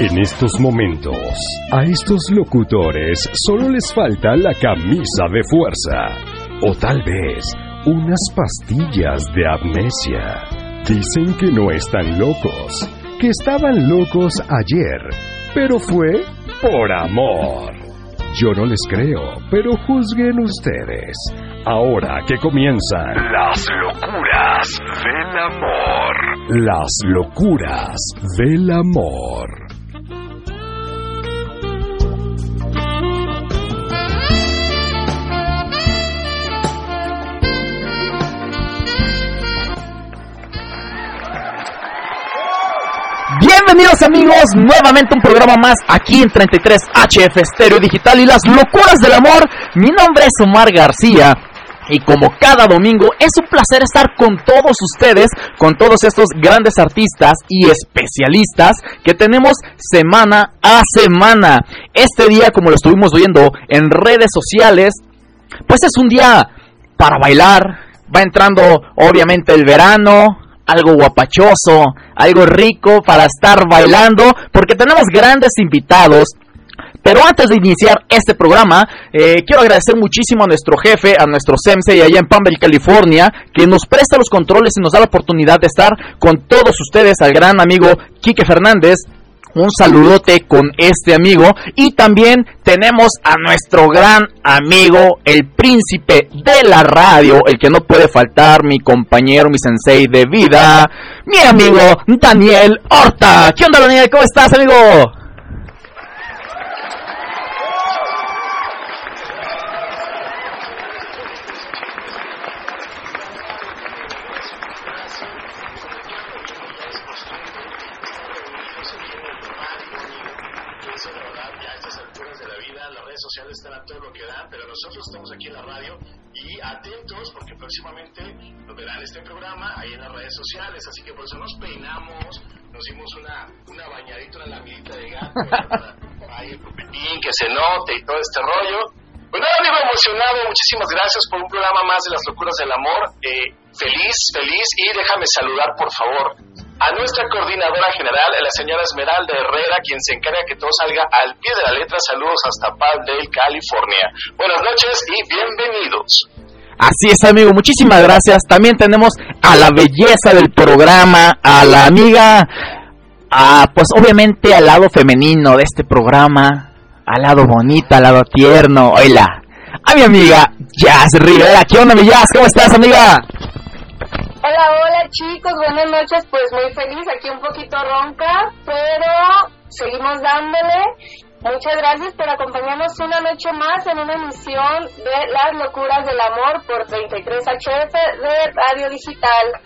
En estos momentos, a estos locutores solo les falta la camisa de fuerza. O tal vez unas pastillas de amnesia. Dicen que no están locos, que estaban locos ayer, pero fue por amor. Yo no les creo, pero juzguen ustedes. Ahora que comienzan las locuras del amor. Las locuras del amor. Bienvenidos amigos, nuevamente un programa más aquí en 33 HF Stereo Digital y las locuras del amor. Mi nombre es Omar García y como cada domingo es un placer estar con todos ustedes, con todos estos grandes artistas y especialistas que tenemos semana a semana. Este día, como lo estuvimos viendo en redes sociales, pues es un día para bailar. Va entrando obviamente el verano, algo guapachoso, algo rico para estar bailando, porque tenemos grandes invitados. Pero antes de iniciar este programa, eh, quiero agradecer muchísimo a nuestro jefe, a nuestro sensei allá en Palm California, que nos presta los controles y nos da la oportunidad de estar con todos ustedes, al gran amigo Quique Fernández, un saludote con este amigo y también tenemos a nuestro gran amigo el príncipe de la radio el que no puede faltar mi compañero mi sensei de vida mi amigo Daniel Horta ¿qué onda Daniel? ¿cómo estás amigo? Que se note y todo este rollo. Pues nada, amigo emocionado, muchísimas gracias por un programa más de las locuras del amor. Eh, feliz, feliz y déjame saludar, por favor, a nuestra coordinadora general, la señora Esmeralda Herrera, quien se encarga que todo salga al pie de la letra. Saludos hasta Palmdale, California. Buenas noches y bienvenidos. Así es, amigo, muchísimas gracias. También tenemos a la belleza del programa, a la amiga, a, pues obviamente al lado femenino de este programa, al lado bonito, al lado tierno. Hola, a mi amiga Jazz Rivera. ¿Qué onda, mi Jazz? ¿Cómo estás, amiga? Hola, hola chicos, buenas noches, pues muy feliz, aquí un poquito ronca, pero seguimos dándole Muchas gracias por acompañarnos una noche más en una emisión de Las Locuras del Amor por 33HF de Radio Digital.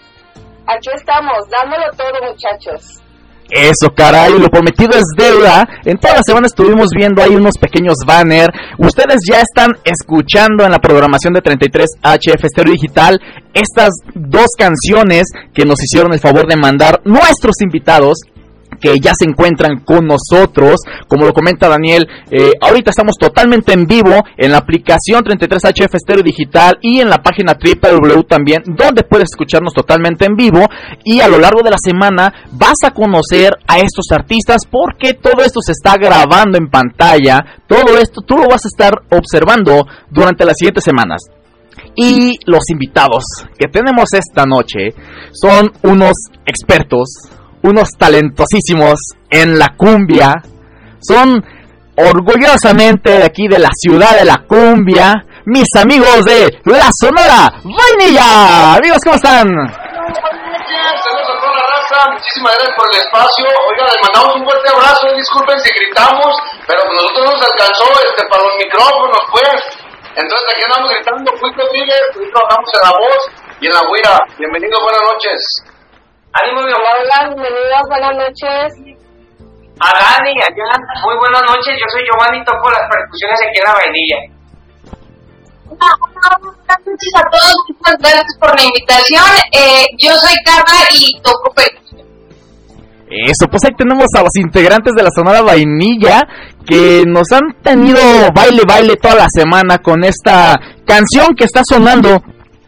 Aquí estamos, dándolo todo muchachos. Eso, caray, lo prometido es deuda. En toda la semana estuvimos viendo ahí unos pequeños banners. Ustedes ya están escuchando en la programación de 33HF Stereo Digital estas dos canciones que nos hicieron el favor de mandar nuestros invitados que ya se encuentran con nosotros. Como lo comenta Daniel, eh, ahorita estamos totalmente en vivo en la aplicación 33HF Stereo Digital y en la página www también, donde puedes escucharnos totalmente en vivo. Y a lo largo de la semana vas a conocer a estos artistas porque todo esto se está grabando en pantalla. Todo esto tú lo vas a estar observando durante las siguientes semanas. Y los invitados que tenemos esta noche son unos expertos, unos talentosísimos en la cumbia. Son orgullosamente de aquí de la ciudad de la cumbia, mis amigos de La Sonora Vainilla. Amigos, ¿cómo están? Saludos a toda la raza, muchísimas gracias por el espacio. Oiga, les mandamos un fuerte abrazo, disculpen si gritamos, pero nosotros nos alcanzó este, para los micrófonos, pues. Entonces aquí andamos gritando, fui conmigo, trabajamos en la voz y en la huira. Bienvenidos, buenas noches. Ánimo, mi amor. Hola, bienvenidos, buenas noches. A Dani, allá, muy buenas noches. Yo soy Giovanni, toco las percusiones aquí en la vainilla. Buenas noches a todos, muchas gracias por la invitación. Eh, yo soy Carla y toco percusión. Eso, pues ahí tenemos a los integrantes de la Sonora Vainilla que nos han tenido baile, baile toda la semana con esta canción que está sonando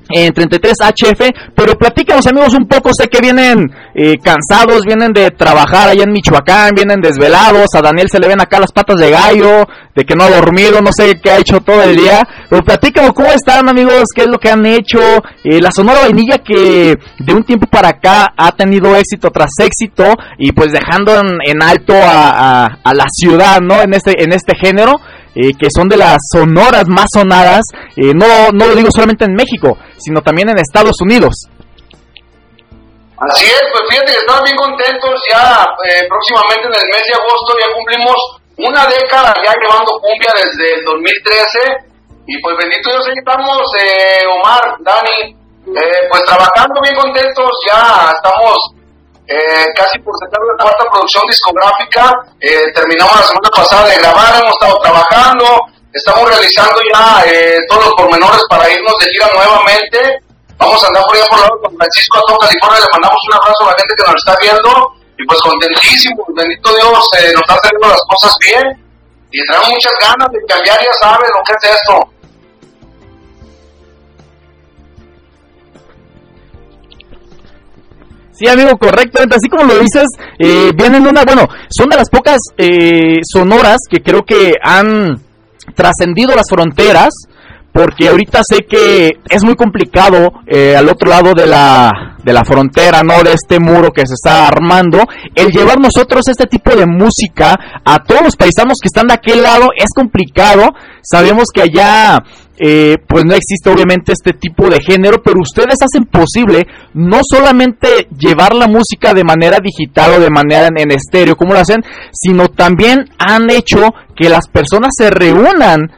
en 33HF, pero platícanos amigos un poco, sé que vienen eh, cansados, vienen de trabajar allá en Michoacán, vienen desvelados, a Daniel se le ven acá las patas de gallo, de que no ha dormido, no sé qué ha hecho todo el día, pero platícanos cómo están amigos, qué es lo que han hecho, eh, la Sonora Vainilla que de un tiempo para acá ha tenido éxito tras éxito y pues dejando en, alto a, a, la ciudad, ¿no? En este, en este género, eh, que son de las sonoras más sonadas, eh, no, no lo digo solamente en México, sino también en Estados Unidos. Así es, pues fíjate que estamos bien contentos, ya eh, próximamente en el mes de agosto ya cumplimos una década ya llevando cumbia desde el 2013 y pues bendito Dios ahí estamos, Omar, Dani, pues trabajando bien contentos, ya estamos eh, casi por sacar la cuarta producción discográfica. Eh, terminamos la semana pasada de grabar, hemos estado trabajando, estamos realizando ya eh, todos los pormenores para irnos de gira nuevamente. Vamos a andar por allá por lado con Francisco a todo California, le mandamos un abrazo a la gente que nos está viendo y pues contentísimo, bendito Dios, nos están haciendo las cosas bien y tenemos muchas ganas de cambiar, ya saben lo que es esto. Sí, amigo, correctamente. Así como lo dices, eh, vienen una, bueno, son de las pocas eh, sonoras que creo que han trascendido las fronteras, porque ahorita sé que es muy complicado eh, al otro lado de la, de la frontera, ¿no? De este muro que se está armando, el llevar nosotros este tipo de música a todos los paisanos que están de aquel lado es complicado. Sabemos que allá eh, pues no existe obviamente este tipo de género, pero ustedes hacen posible no solamente llevar la música de manera digital o de manera en, estéreo, como lo hacen, sino también han hecho que las personas se reúnan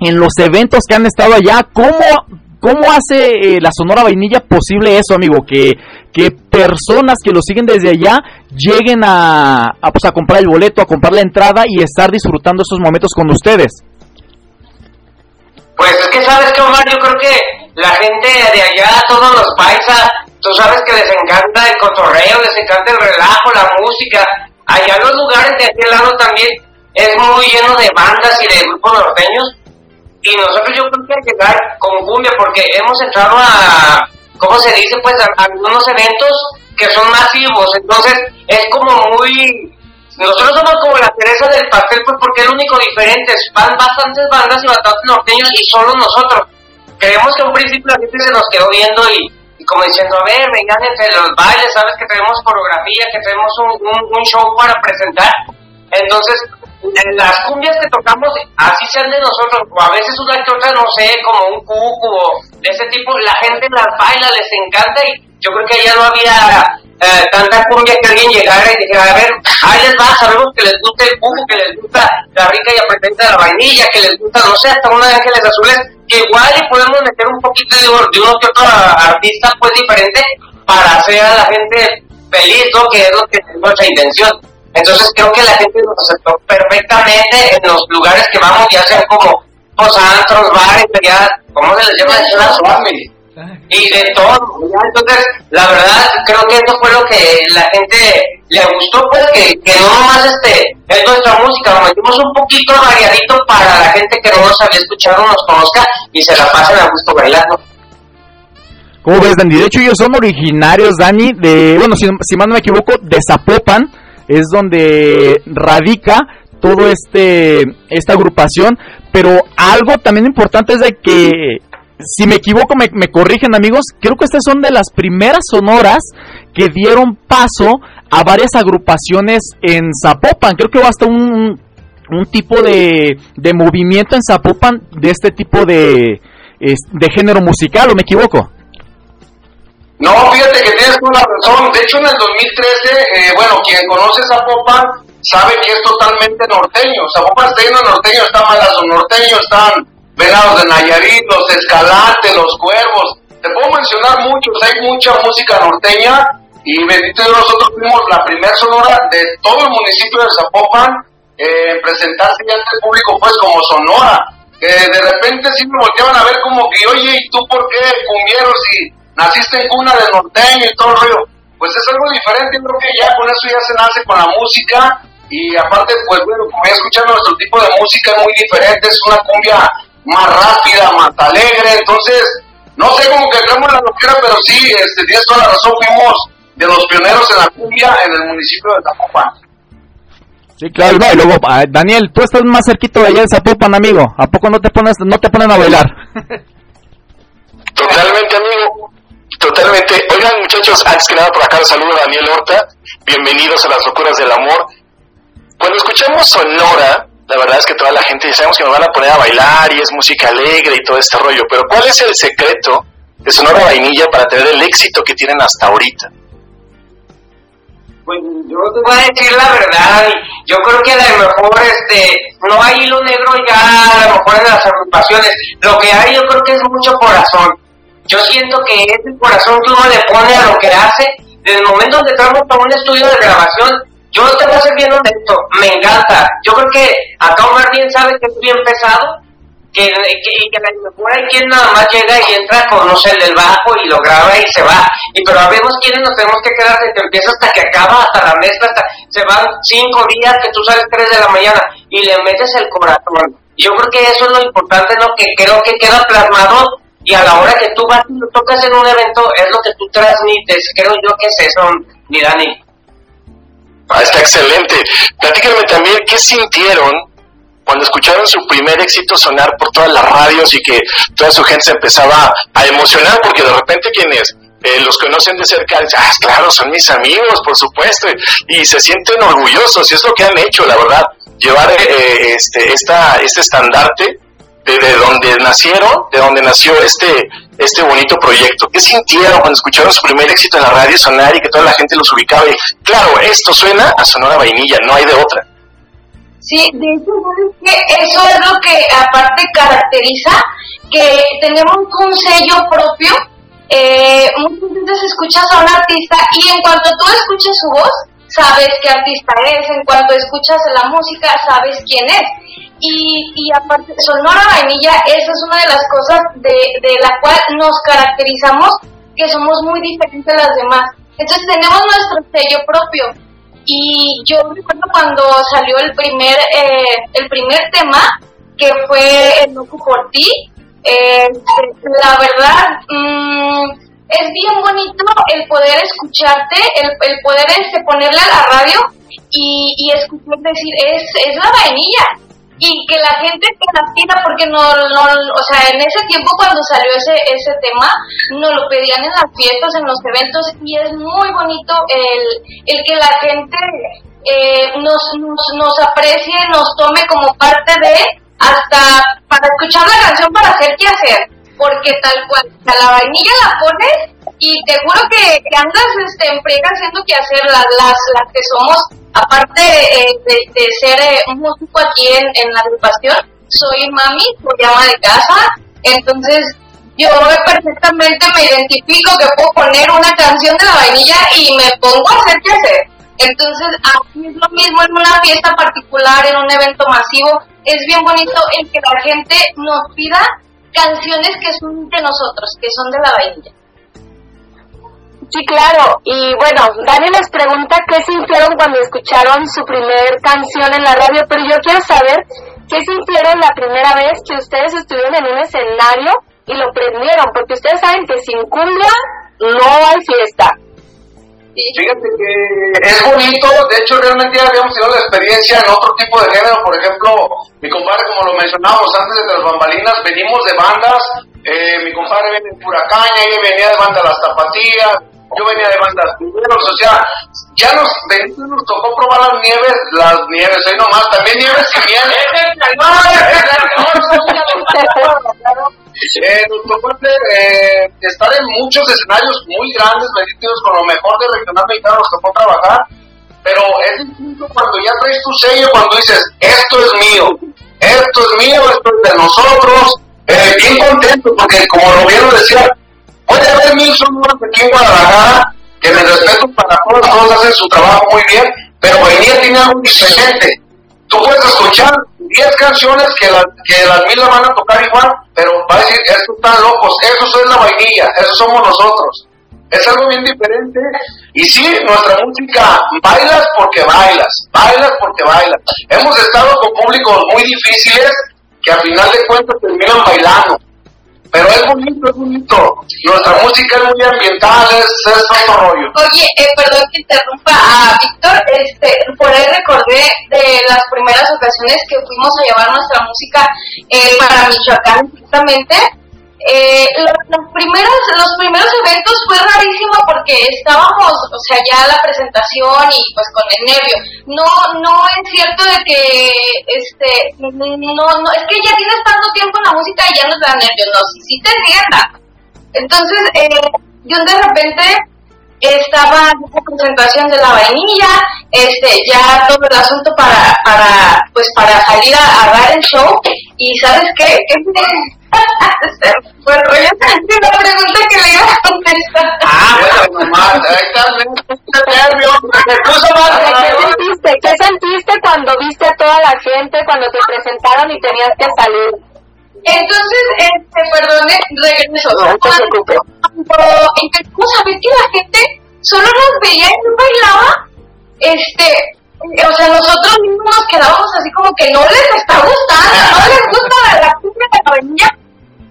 en los eventos que han estado allá. ¿Cómo, cómo hace eh, la Sonora Vainilla posible eso, amigo? Que, que personas que lo siguen desde allá lleguen a, a, pues, a comprar el boleto, a comprar la entrada y estar disfrutando esos momentos con ustedes. Pues es que sabes que Omar, yo creo que la gente de allá, todos los paisas, tú sabes que les encanta el cotorreo, les encanta el relajo, la música. Allá los lugares de aquel lado también es muy lleno de bandas y de grupos norteños. Y nosotros yo creo que hay que llegar con cumbia porque hemos entrado a, ¿cómo se dice? Pues a algunos eventos que son masivos. Entonces es como muy nosotros somos como la cereza del pastel, pues porque es lo único diferente. Van bastantes bandas y bastantes norteños y solo nosotros. Creemos que un principio la gente se nos quedó viendo y, como diciendo, a ver, vengan entre los bailes, sabes que tenemos coreografía, que tenemos un, un, show para presentar. Entonces, en las cumbias que tocamos, así sean de nosotros, o a veces una que otra, no sé, como un cuco o ese tipo, la gente las baila, les encanta y yo creo que ya no había eh, tanta cumbia que alguien llegara y dijera, a ver, ahí les va, sabemos que les gusta el bujo, que les gusta la rica y apretente de la vainilla, que les gusta, no sé, hasta una de ángeles azules, que igual y podemos meter un poquito de, de uno que otro artista pues diferente para hacer a la gente feliz, ¿no? Que es lo que es nuestra intención. Entonces creo que la gente nos aceptó perfectamente en los lugares que vamos, ya sean como pues antros, bares, ya, ¿cómo se les llama? Es y de todo. Entonces, la verdad, creo que eso fue lo que la gente le gustó, pues que, que no nomás este, es nuestra música, lo metimos un poquito variadito para la gente que no nos había escuchado, nos conozca y se la pasen a gusto bailando. ¿Cómo ves, Dani? De hecho, ellos son originarios, Dani, de, bueno, si, si más no me equivoco, de Zapopan, es donde radica todo este esta agrupación, pero algo también importante es de que si me equivoco, me, corrigen amigos, creo que estas son de las primeras sonoras que dieron paso a varias agrupaciones en Zapopan. Creo que hubo hasta un, un tipo de, de movimiento en Zapopan de este tipo de, de género musical, ¿o me equivoco? No, fíjate que tienes una razón. De hecho, en el 2013, eh, bueno, quien conoce Zapopan sabe que es totalmente norteño. Zapopan está lleno de norteño, está Malazo norteño, están Venados de Nayarit, los Escalante, los Cuervos. Te puedo mencionar muchos, hay mucha música norteña y bendito Dios, nosotros fuimos la primera sonora de todo el municipio de Zapopan eh, presentarse ante el público pues como sonora. de repente sí me volteaban a ver como que, oye, ¿y tú por qué cumbieros si naciste en cuna de norteño y todo el rollo? Pues es algo diferente, creo que ya con eso ya se nace con la música y aparte, pues bueno, como ya escuchando nuestro tipo de música es muy diferente, es una cumbia más rápida, más alegre. Entonces, no sé cómo que creemos la loquera, pero sí, este, tienes toda la razón, fuimos de los pioneros en la cumbia en el municipio de Zapopan. Sí, claro, y luego, ah, Daniel, tú estás más cerquito de allá de Zapopan, amigo. ¿A poco no te pones, no te ponen a bailar? Totalmente, amigo. Totalmente. Oigan, muchachos, antes que nada por acá los saludo a Daniel Horta. Bienvenidos a las locuras del amor. Cuando escuchamos Sonora, la verdad es que toda la gente sabemos que nos van a poner a bailar y es música alegre y todo este rollo, pero ¿cuál es el secreto de Sonora Vainilla para tener el éxito que tienen hasta ahorita? Pues yo te voy a decir la verdad, yo creo que a lo mejor este, no hay hilo negro ya a lo mejor en las agrupaciones, lo que hay yo creo que es mucho corazón. Yo siento que ese corazón que uno le pone a lo que hace, desde el momento en que entramos a un estudio de grabación, yo te voy a ser bien honesto, me encanta. Yo creo que acá Omar bien sabe que es bien pesado, que, que, que a lo mejor hay quien nada más llega y entra con, no sé, el bajo y lo graba y se va. Y pero habemos quienes nos tenemos que quedar desde que empieza hasta que acaba, hasta la mezcla, hasta se van cinco días que tú sales tres de la mañana y le metes el corazón. Yo creo que eso es lo importante, ¿no? Que creo que queda plasmado y a la hora que tú vas y lo tocas en un evento es lo que tú transmites. Creo yo que es eso, mi Dani. Ah, está excelente. Platíquenme también qué sintieron cuando escucharon su primer éxito sonar por todas las radios y que toda su gente se empezaba a emocionar porque de repente quienes eh, los conocen de cerca dicen, ah, claro, son mis amigos, por supuesto, y se sienten orgullosos y es lo que han hecho, la verdad, llevar eh, este, esta, este estandarte de, de, donde nacieron, de donde nació este, este bonito proyecto. ¿Qué sintieron cuando escucharon su primer éxito en la radio sonar y que toda la gente los ubicaba? Y claro, esto suena a Sonora Vainilla, no hay de otra. Sí, de hecho, eso es lo que aparte caracteriza, que tenemos un sello propio. Eh, muchas veces escuchas a un artista y en cuanto tú escuches su voz, sabes qué artista es, en cuanto escuchas la música, sabes quién es. Y, y aparte, Sonora Vainilla, esa es una de las cosas de, de la cual nos caracterizamos, que somos muy diferentes a las demás. Entonces tenemos nuestro sello propio. Y yo recuerdo cuando salió el primer, eh, el primer tema, que fue El Loco por ti, eh, la verdad, mmm, es bien bonito el poder escucharte, el, el poder este, ponerle a la radio y, y escuchar decir, es, es la vainilla. Y que la gente te la porque no, no, o sea, en ese tiempo cuando salió ese, ese tema, nos lo pedían en las fiestas, en los eventos, y es muy bonito el, el que la gente eh, nos, nos, nos aprecie, nos tome como parte de, hasta para escuchar la canción para hacer qué hacer porque tal cual, la vainilla la pones y te juro que, que andas este, en friega haciendo que hacer las, las, las que somos, aparte eh, de, de, ser eh, un músico aquí en, en, la agrupación, soy mami, por llama de casa, entonces yo perfectamente me identifico que puedo poner una canción de la vainilla y me pongo a hacer qué hacer. Entonces, aquí es lo mismo en una fiesta particular, en un evento masivo, es bien bonito el que la gente nos pida canciones que son de nosotros, que son de la vainilla. Sí, claro. Y bueno, Dani les pregunta qué sintieron cuando escucharon su primer canción en la radio, pero yo quiero saber qué sintieron la primera vez que ustedes estuvieron en un escenario y lo prendieron, porque ustedes saben que sin cumbia no hay fiesta. Fíjate que es bonito, de hecho realmente ya habíamos tenido la experiencia en otro tipo de género, por ejemplo, mi compadre, como lo mencionábamos antes de las bambalinas, venimos de bandas, eh, mi compadre viene de Puracaña, ella venía de banda Las Tapatías, yo venía de bandas primeros, o sea, ya nos, nos tocó probar las nieves, las nieves, ahí nomás, también nieves que vienen. Eh, nos tocó eh, estar en muchos escenarios muy grandes, bendititos con lo mejor de regional mexicano, nos tocó trabajar, pero es distinto cuando ya traes tu sello, cuando dices, esto es mío, esto es mío, esto es de nosotros, eh, bien contento, porque como lo vieron decía, puede haber mil sonoros aquí en Guadalajara, que me respeto para todos, todos hacen su trabajo muy bien, pero Vainilla tiene algo diferente. Tú puedes escuchar 10 canciones que, la, que las mil la van a tocar igual, pero va a decir, estos están locos, eso es la vainilla, eso somos nosotros. Es algo bien diferente. Y sí, nuestra música, bailas porque bailas, bailas porque bailas. Hemos estado con públicos muy difíciles que al final de cuentas terminan bailando. Pero es bonito, es bonito. Nuestra música es muy ambiental, es, es otro rollo. Oye, eh, perdón que interrumpa a Víctor, este, por ahí recordé de las primeras ocasiones que fuimos a llevar nuestra música eh, para Michoacán, justamente. Eh, los, primeros los primeros eventos fue rarísimo porque estábamos o sea ya la presentación y pues con el nervio. No no es cierto de que este no no es que ya tienes tanto tiempo en la música y ya no te da nervios. No sí, te entienda entonces eh, yo de repente estaba en la presentación de la vainilla este ya todo el asunto para para pues para salir a, a dar el show y sabes qué fue rollo la pregunta que le iba a contestar Ah, bueno, nervio, me puso. ¿Qué sentiste? ¿Qué sentiste cuando viste a toda la gente, cuando te presentaron y tenías que salir? Entonces, este, perdone, regreso. No, no te Cuando- preocupes. Cuando empezamos a ver que la gente solo nos veía y no bailaba, este, o sea, nosotros mismos nos quedábamos así como que no les está gustando, no les gusta la cumbia de la avenida,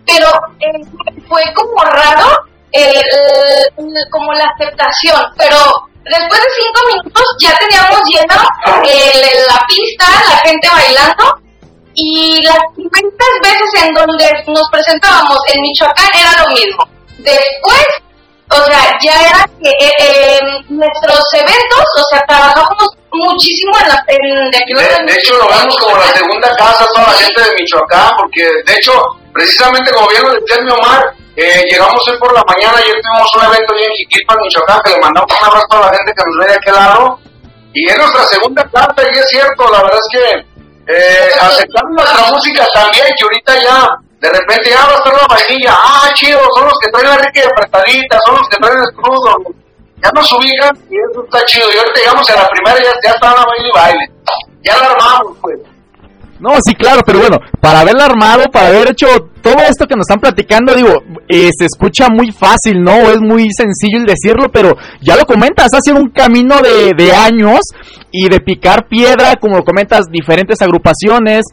pero eh, fue como raro el, como la aceptación, pero después de cinco minutos ya teníamos lleno el- la pista, la gente bailando, y las primeras veces en donde nos presentábamos en Michoacán era lo mismo. Después, o sea, ya era que eh, eh, nuestros eventos, o sea, trabajamos muchísimo en la en, de aquí De, de hecho, lo vemos como la segunda casa toda la gente de Michoacán, porque de hecho, precisamente como bien lo decía mi Omar, eh, llegamos hoy por la mañana, ayer tuvimos un evento en Jiquilpan, Michoacán, que le mandamos un abrazo a la gente que nos ve de aquel lado, y es nuestra segunda casa, y es cierto, la verdad es que eh, aceptando nuestra música también, que ahorita ya, de repente ya va a estar la vainilla, ah, chido, son los que traen la rica y apretadita, son los que traen el crudo, ya nos ubican y eso está chido. Y ahorita llegamos a la primera ya, ya está la baile y baile. Ya la armamos, pues. No, sí, claro, pero bueno, para haberla armado, para haber hecho todo esto que nos están platicando, digo, eh, se escucha muy fácil, ¿no? Es muy sencillo el decirlo, pero ya lo comentas, ha sido un camino de, de años y de picar piedra, como lo comentas, diferentes agrupaciones,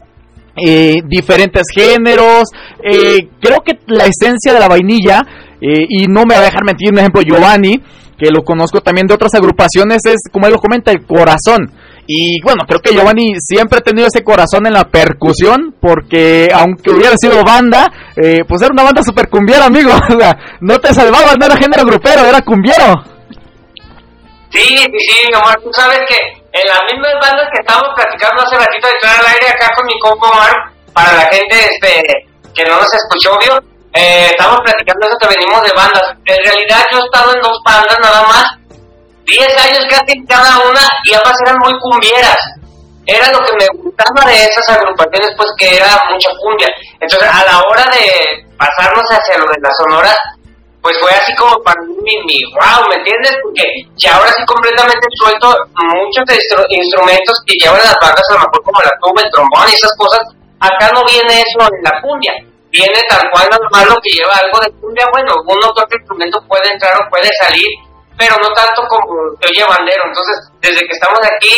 eh, diferentes géneros. eh, creo que la esencia de la vainilla, eh, y no me va a dejar mentir, un ejemplo, Giovanni, que lo conozco también de otras agrupaciones, es como él lo comenta, el corazón. Y bueno, creo que Giovanni siempre ha tenido ese corazón en la percusión, porque aunque hubiera sido banda, eh, pues era una banda super cumbiera, amigo. O sea, no te salvabas, no era género grupero, era cumbiero. Sí, sí, sí, Omar, tú sabes que en las mismas bandas que estábamos platicando hace ratito de al aire acá con mi compa Omar, para la gente este, que no nos escuchó, obvio, eh, estamos platicando eso que venimos de bandas. En realidad yo he estado en dos bandas nada más, 10 años casi en cada una, y ambas eran muy cumbieras. Era lo que me gustaba de esas agrupaciones, pues que era mucha cumbia. Entonces, a la hora de pasarnos hacia lo de las sonoras, pues fue así como para mí mi, wow, ¿me entiendes? Porque ya ahora sí completamente suelto muchos instru- instrumentos que llevan las bandas, a lo mejor como la tuba, el trombón y esas cosas. Acá no viene eso en la cumbia, viene tal cual nada más lo que lleva algo de cumbia. Bueno, uno que otro instrumento puede entrar o puede salir, pero no tanto como que oye bandero. Entonces, desde que estamos aquí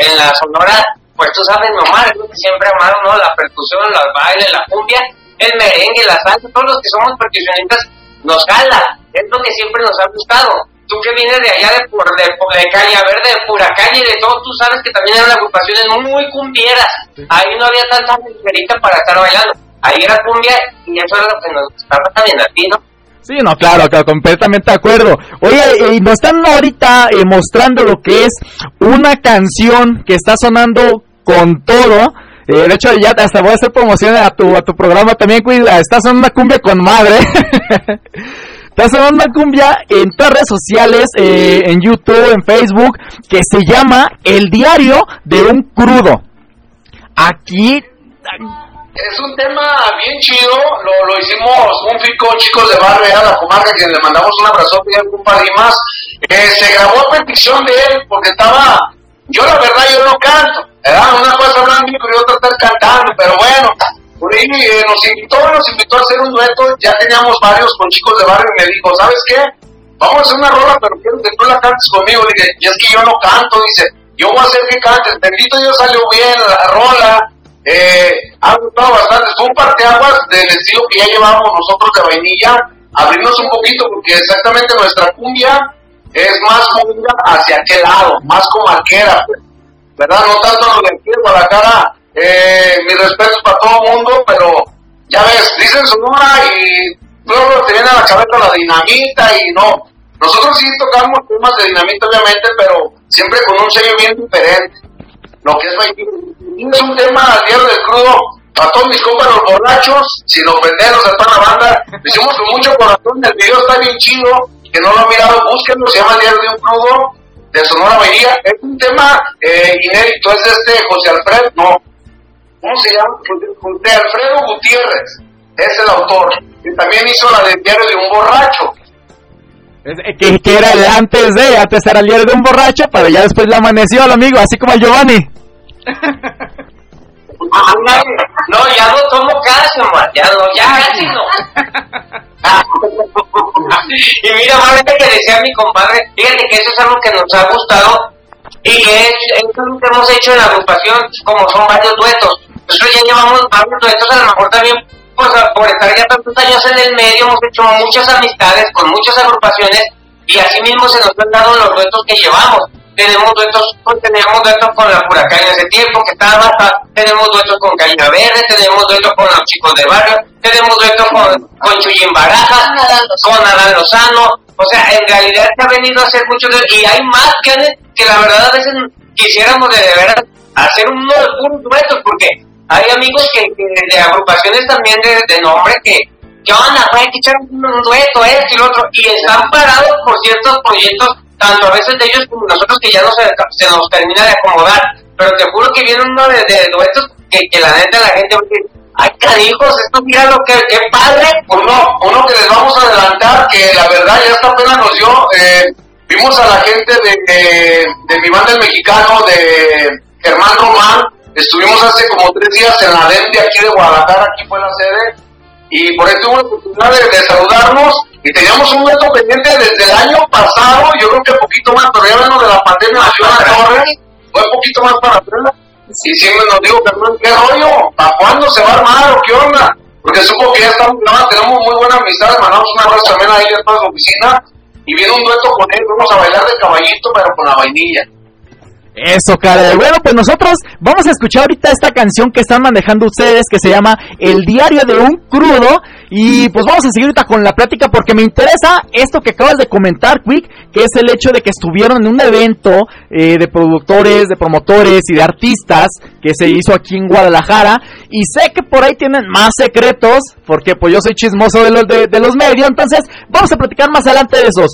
en la Sonora, pues tú sabes, nomás, es lo que siempre amaron, ¿no? La percusión, los bailes, la cumbia, el merengue, la salsa, todos los que somos percusionistas nos jala, es lo que siempre nos ha gustado. Tú que vienes de allá de, por, de, por- de calle verde, de pura calle, de todo, tú sabes que también eran agrupaciones muy cumbieras. Ahí no había tanta mujerita para estar bailando. Ahí era cumbia y eso era lo que nos gustaba también a ti, ¿no? Sí, no, claro, claro, completamente de acuerdo. Oye, y nos están ahorita eh, mostrando lo que es una canción que está sonando con todo. Eh, de hecho, ya hasta voy a hacer promoción a tu, a tu programa también, cuida. Está sonando una cumbia con madre. Está sonando una cumbia en todas redes sociales, eh, en YouTube, en Facebook, que se llama El Diario de un Crudo. Aquí Es un tema bien chido, lo, lo hicimos un fit con chicos de barrio a la comarca, que le mandamos un abrazo par de más. Eh, se grabó a petición de él, porque estaba, yo la verdad yo no canto, ¿verdad? Una cosa micro y otra estar cantando, pero bueno, por ahí eh, nos invitó, nos invitó a hacer un dueto, ya teníamos varios con chicos de barrio y me dijo, ¿sabes qué? Vamos a hacer una rola, pero quiero que tú la cantes conmigo. Le dije, y es que yo no canto, dice, yo voy a hacer que cantes. Bendito Dios salió bien la rola. Eh, ha gustado bastante. Un parteaguas del estilo que ya llevamos nosotros de vainilla, abrirnos un poquito porque exactamente nuestra cumbia es más movida hacia aquel lado, más como arquera, pues, ¿verdad? No tanto lo de aquí en Guadalajara, eh, mi respeto para todo el mundo, pero ya ves, dicen Sonora y luego te viene a la cabeza la dinamita y no. Nosotros sí tocamos temas de dinamita, obviamente, pero siempre con un sello bien diferente. Lo que es es un tema al diario del crudo. A todos mis compas los borrachos, sin ofenderlos a toda la banda, lo hicimos con mucho corazón. El video está bien chido, que no lo han mirado, búsquenlo, se llama Diario de un crudo, de Sonora Bahía. Es un tema eh, inédito, es este José Alfredo, no, ¿cómo se llama? José Alfredo Gutiérrez, es el autor. Y también hizo la del Diario de un borracho. Eh, que, que, era el antes de, antes era el diario de un borracho, pero ya después le amaneció al amigo, así como a Giovanni. no, ya no tomo casi, man, ya no, ya casi no. y mira, más que decía mi compadre, fíjate que eso es algo que nos ha gustado y que es, es algo que hemos hecho en la agrupación, como son varios duetos. Nosotros ya llevamos varios duetos, a lo mejor también pues, por estar ya tantos años en el medio, hemos hecho muchas amistades con muchas agrupaciones y así mismo se nos han dado los duetos que llevamos. Tenemos duetos, pues, tenemos duetos con la Huracán en ese tiempo que estaba tenemos duetos con Caña Verde, tenemos duetos con los chicos de barrio, tenemos duetos con, con Chuyín Barajas, con Adán Lozano, o sea, en realidad se ha venido a hacer mucho y hay más que, la verdad a veces quisiéramos de, verdad hacer uno de puros duetos porque hay amigos que, de agrupaciones también de, nombre que, ¿qué onda? Hay que echar un dueto, esto y lo otro, y están parados por ciertos proyectos, tanto a veces de ellos como nosotros, que ya no se, se nos termina de acomodar. Pero te juro que viene uno de, duetos que, que, la neta la gente ay canijos, esto mira lo que, qué padre. Uno, uno que les vamos a adelantar, que la verdad ya esta pena nos dio, eh, vimos a la gente de, de, de mi banda el mexicano, de Germán Román, Estuvimos hace como tres días en la DEM de aquí de Guadalajara, aquí fue la sede, y por ahí tuve la oportunidad de, saludarnos y teníamos un reto pendiente desde el año pasado, yo creo que un poquito más, pero ya de la pandemia nació la torre, fue un poquito más para atrás. Y siempre nos digo, Fernando, ¿qué rollo? ¿Para cuándo se va a armar o qué onda? Porque supo que ya estamos tenemos muy buena amistad, mandamos un abrazo también ahí en toda la oficina, y viene un dueto con él, vamos a bailar de caballito, pero con la vainilla. Eso, cara. Bueno, pues nosotros vamos a escuchar ahorita esta canción que están manejando ustedes que se llama El diario de un crudo. Y pues vamos a seguir ahorita con la plática porque me interesa esto que acabas de comentar, Quick, que es el hecho de que estuvieron en un evento eh, de productores, de promotores y de artistas que se hizo aquí en Guadalajara. Y sé que por ahí tienen más secretos, porque pues yo soy chismoso de los, de, de los medios. Entonces vamos a platicar más adelante de esos.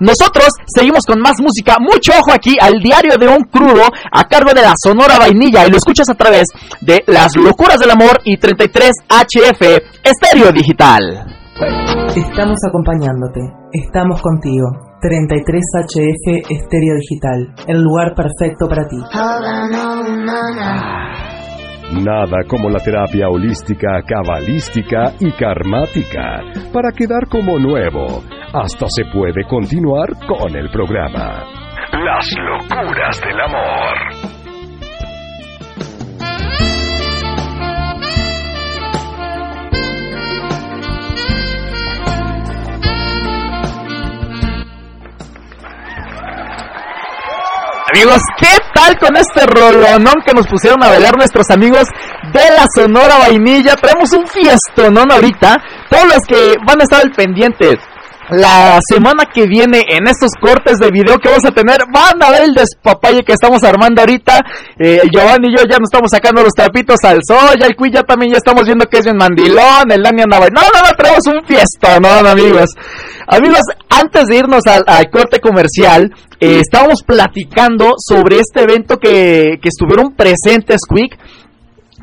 Nosotros seguimos con más música. Mucho ojo aquí al diario de un crudo a cargo de la Sonora Vainilla y lo escuchas a través de Las Locuras del Amor y 33 HF Estéreo Digital. Estamos acompañándote. Estamos contigo. 33 HF Estéreo Digital. El lugar perfecto para ti. Nada como la terapia holística, cabalística y karmática para quedar como nuevo. Hasta se puede continuar con el programa. Las locuras del amor. Amigos, ¿qué tal con este rolonón que nos pusieron a bailar nuestros amigos de la Sonora Vainilla? Traemos un fiestonón ahorita. Todos los que van a estar al pendiente la semana que viene en estos cortes de video que vamos a tener van a ver el despapalle que estamos armando ahorita. Eh, Giovanni y yo ya nos estamos sacando los trapitos al sol ya el Cui ya también ya estamos viendo que es bien mandilón el Dani andaba no no no traemos un fiesta no amigos. Amigos antes de irnos al, corte comercial eh, estábamos platicando sobre este evento que, que estuvieron presentes Quick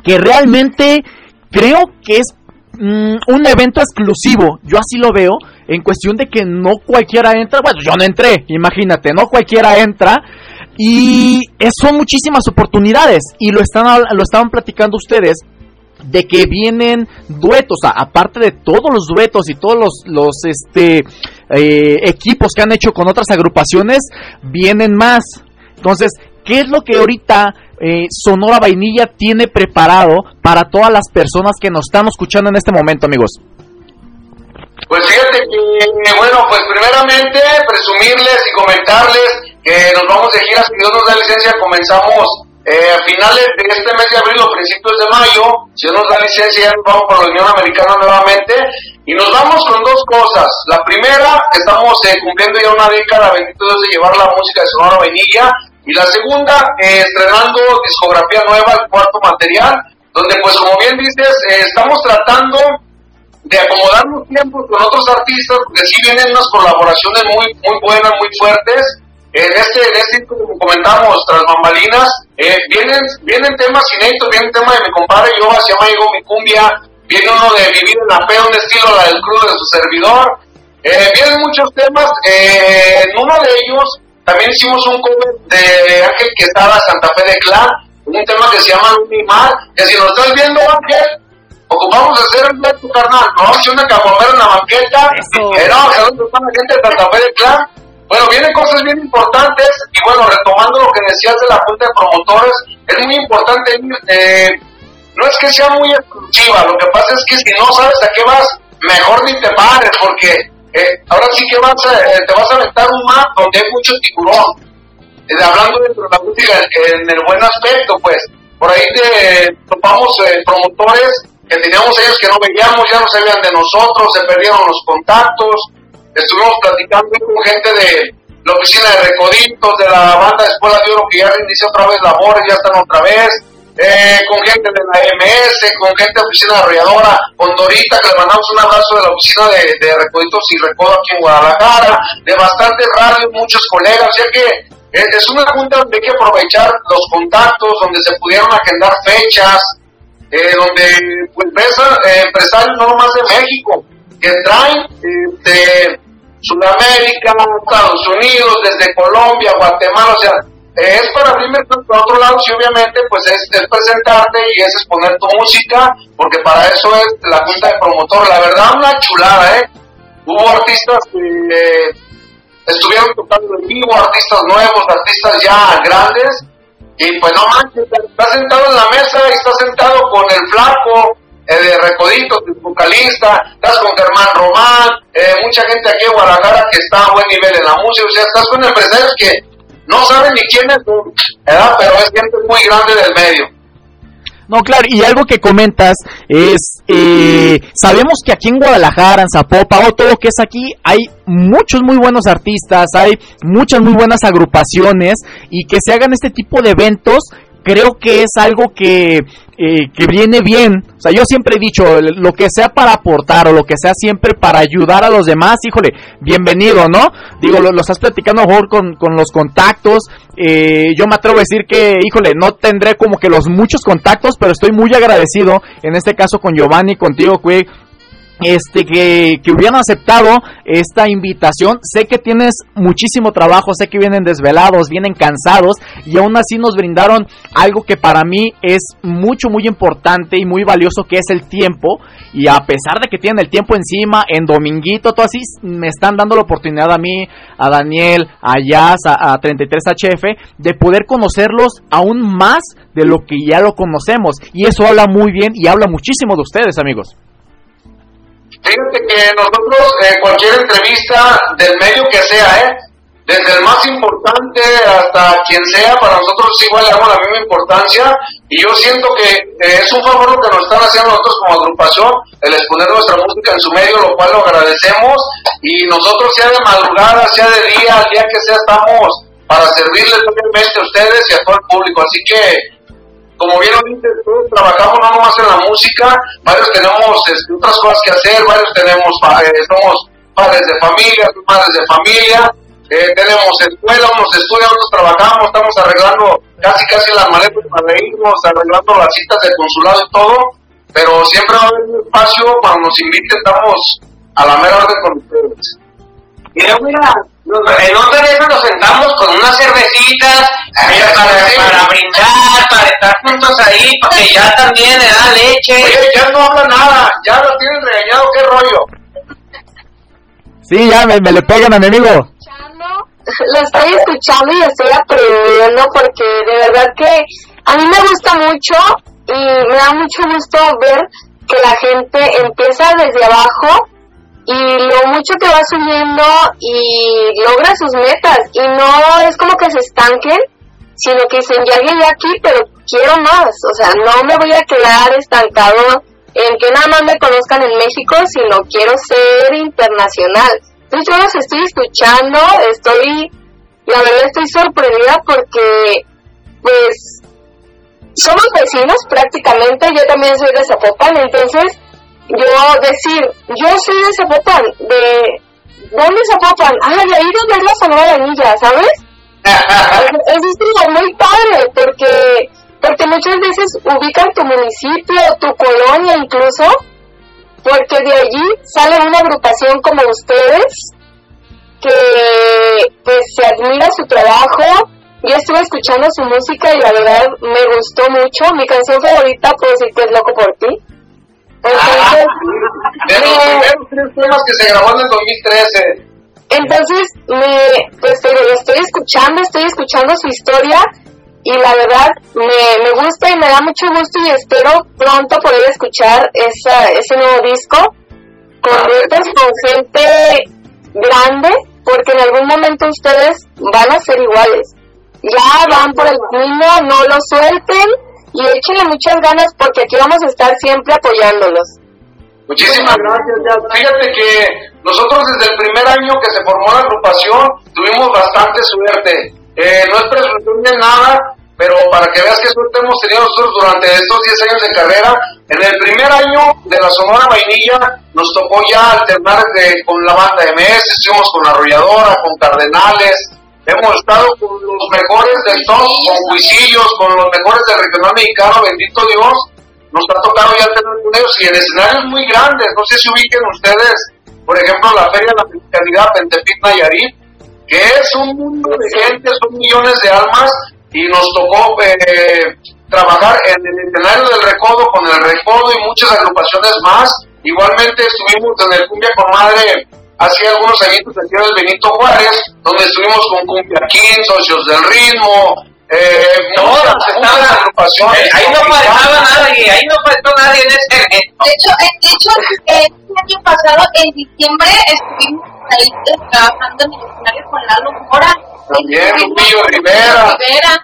que realmente creo que es mm, un evento exclusivo. Yo así lo veo en cuestión de que no cualquiera entra, bueno, yo no entré, imagínate, no cualquiera entra. Y son muchísimas oportunidades. Y lo están lo estaban platicando ustedes de que vienen duetos, aparte de todos los duetos y todos los, los este, eh, equipos que han hecho con otras agrupaciones, vienen más. Entonces, ¿qué es lo que ahorita eh, Sonora Vainilla tiene preparado para todas las personas que nos están escuchando en este momento, amigos? Pues fíjate que, bueno, pues primeramente presumirles y comentarles que nos vamos de gira, si Dios nos da licencia, comenzamos eh, a finales de este mes de abril o principios de mayo, si Dios nos da licencia, ya nos vamos por la Unión Americana nuevamente, y nos vamos con dos cosas. La primera, estamos eh, cumpliendo ya una década, bendito Dios, de llevar la música de Sonora Vainilla, y la segunda, eh, estrenando discografía nueva, el cuarto material, donde pues como bien dices, estamos tratando de acomodar los tiempos con otros artistas, porque sí vienen unas colaboraciones muy, muy buenas, muy fuertes. En este, en este como comentamos, tras bambalinas, eh, vienen, vienen temas inéditos, viene el tema de mi compadre yo se llama Mi Cumbia, viene uno de Vivir en la Fe, un estilo la del club de su servidor, eh, vienen muchos temas, eh, en uno de ellos también hicimos un cover de Ángel Quesada, Santa Fe de Clan, un tema que se llama Mar, que si nos estás viendo Ángel, ocupamos hacer un tu carnal, ¿no? Si una caguamera en la banqueta, eh, no, saludos a la gente de Santa Fe del Clan. Bueno, vienen cosas bien importantes y bueno, retomando lo que decías de la Junta de Promotores, es muy importante, eh, no es que sea muy exclusiva, lo que pasa es que si no sabes a qué vas, mejor ni te pares, porque eh, ahora sí que vas eh, te vas a aventar un map donde hay mucho tiburón. Eh, hablando de la música en el buen aspecto, pues, por ahí te topamos promotores que teníamos ellos que no veíamos, ya no sabían de nosotros, se perdieron los contactos, estuvimos platicando con gente de la oficina de Recoditos, de la banda Escuela de Oro que ya reinició otra vez labores, ya están otra vez, eh, con gente de la MS, con gente de la oficina arrolladora, con Dorita, que le mandamos un abrazo de la oficina de, de Recoditos y Recodo aquí en Guadalajara, de bastantes radios, muchos colegas, ya que es una junta donde hay que aprovechar los contactos, donde se pudieron agendar fechas, eh, donde pues eh, empresarios no nomás de México, que traen de Sudamérica, Estados Unidos, desde Colombia, Guatemala, o sea, es para mercado por otro lado, sí, obviamente, pues es, presentarte y es exponer tu música, porque para eso es la junta de promotor. La verdad, una chulada, ¿eh? Hubo artistas que estuvieron tocando en vivo, artistas nuevos, artistas ya grandes, y pues no manches, estás sentado en la mesa y estás sentado con el flaco eh, de Recodito, el vocalista, estás con Germán Román, eh, mucha gente aquí en Guadalajara que está a buen nivel en la música, o sea, estás con empresarios que no saben ni quiénes son, pero es gente muy grande del medio. No, claro, y algo que comentas es, eh, sabemos que aquí en Guadalajara, en Zapopan, o todo lo que es aquí, hay muchos muy buenos artistas, hay muchas muy buenas agrupaciones, y que se hagan este tipo de eventos, creo que es algo que eh, que viene bien. O sea, yo siempre he dicho, lo que sea para aportar o lo que sea siempre para ayudar a los demás, híjole, bienvenido, ¿no? Digo, lo, estás platicando mejor con, con los contactos. Eh, yo me atrevo a decir que, híjole, no tendré como que los muchos contactos, pero estoy muy agradecido, en este caso con Giovanni, contigo, Cui, este que, que, hubieran aceptado esta invitación. Sé que tienes muchísimo trabajo, sé que vienen desvelados, vienen cansados y aún así nos brindaron algo que para mí es mucho, muy importante y muy valioso, que es el tiempo. Y a pesar de que tienen el tiempo encima, en dominguito, todo así, me están dando la oportunidad a mí, a Daniel, a Jazz, a, a 33HF, de poder conocerlos aún más de lo que ya lo conocemos. Y eso habla muy bien y habla muchísimo de ustedes, amigos. Fíjate que nosotros, eh, cualquier entrevista del medio que sea, ¿eh? desde el más importante hasta quien sea, para nosotros igual le damos la misma importancia y yo siento que es un favor lo que nos están haciendo nosotros como agrupación, el exponer nuestra música en su medio, lo cual lo agradecemos y nosotros sea de madrugada, sea de día, al día que sea, estamos para servirles obviamente a ustedes y a todo el público, así que como vieron, todos trabajamos no nomás en la música, varios tenemos este, otras cosas que hacer, varios tenemos, eh, somos padres de familia, madres de familia, eh, tenemos escuela, unos estudios, otros trabajamos, estamos arreglando casi casi las maletas para irnos, arreglando las citas del consulado y todo, pero siempre va a haber un espacio cuando nos inviten, estamos a la mera orden con ustedes. Mira, mira, en otra vez nos sentamos con unas cervecitas para, para, brindar, para estar juntos ahí, porque ya también le da leche. Oye, ya no habla nada, ya lo tienen regañado, qué rollo. Sí, ya me, me le pegan a mi amigo. Lo estoy escuchando y estoy aprendiendo porque de verdad que a mí me gusta mucho y me da mucho gusto ver que la gente empieza desde abajo y lo mucho que va subiendo y logra sus metas y no es como que se estanquen, sino que dicen ya llegué aquí pero quiero más, o sea, no me voy a quedar estancado en que nada más me conozcan en México, sino quiero ser internacional. Entonces yo los estoy escuchando, estoy, la verdad estoy sorprendida porque pues somos vecinos prácticamente, yo también soy de Zapopan, entonces yo decir, yo soy de Zapopan, de ¿dónde Zapopan? Ah, de ahí donde es la Sonora Anilla, ¿sabes? Eso es como muy padre, porque, porque muchas veces ubican tu municipio, tu colonia incluso, porque de allí sale una agrupación como ustedes, que pues se admira su trabajo, yo estuve escuchando su música y la verdad me gustó mucho. Mi canción favorita puedo decir que es Loco por ti. Entonces, de los primeros tres temas que se grabó en el 2013. Entonces, me, pues estoy escuchando, estoy escuchando su historia y la verdad me, me gusta y me da mucho gusto y espero pronto poder escuchar esa, ese nuevo disco con retos, con gente grande, porque en algún momento ustedes van a ser iguales. Ya van por el camino, no lo suelten y échenle muchas ganas porque aquí vamos a estar siempre apoyándolos. Muchísimas gracias. Fíjate que nosotros desde el primer año que se formó la agrupación tuvimos bastante suerte. Eh, no es presunción de nada, pero para que veas qué suerte hemos tenido nosotros durante estos 10 años de carrera, en el primer año de la Sonora Vainilla nos tocó ya alternar con la banda MS, estuvimos con Arrolladora, con Cardenales, Hemos estado con los mejores del top, con Huisillos, con los mejores del regional mexicano, bendito Dios. Nos ha tocado ya tener con ellos y en escenarios muy grandes. No sé si ubiquen ustedes, por ejemplo, la Feria de la Mexicanidad en Tepic Nayarit, que es un mundo de gente, son millones de almas y nos tocó eh, trabajar en el escenario del Recodo con el Recodo y muchas agrupaciones más. Igualmente estuvimos en el Cumbia Comadre hace algunos añitos en el Benito Juárez, donde estuvimos con Cumbia King, Socios del Ritmo, eh, todas las agrupaciones. Eh, ahí no faltaba nadie, ahí no faltó nadie en ese evento. De hecho, eh, de hecho el año pasado, en diciembre, estuvimos ahí eh, trabajando en el escenario con Lalo Mora. También, Lupillo Rivera. Rivera.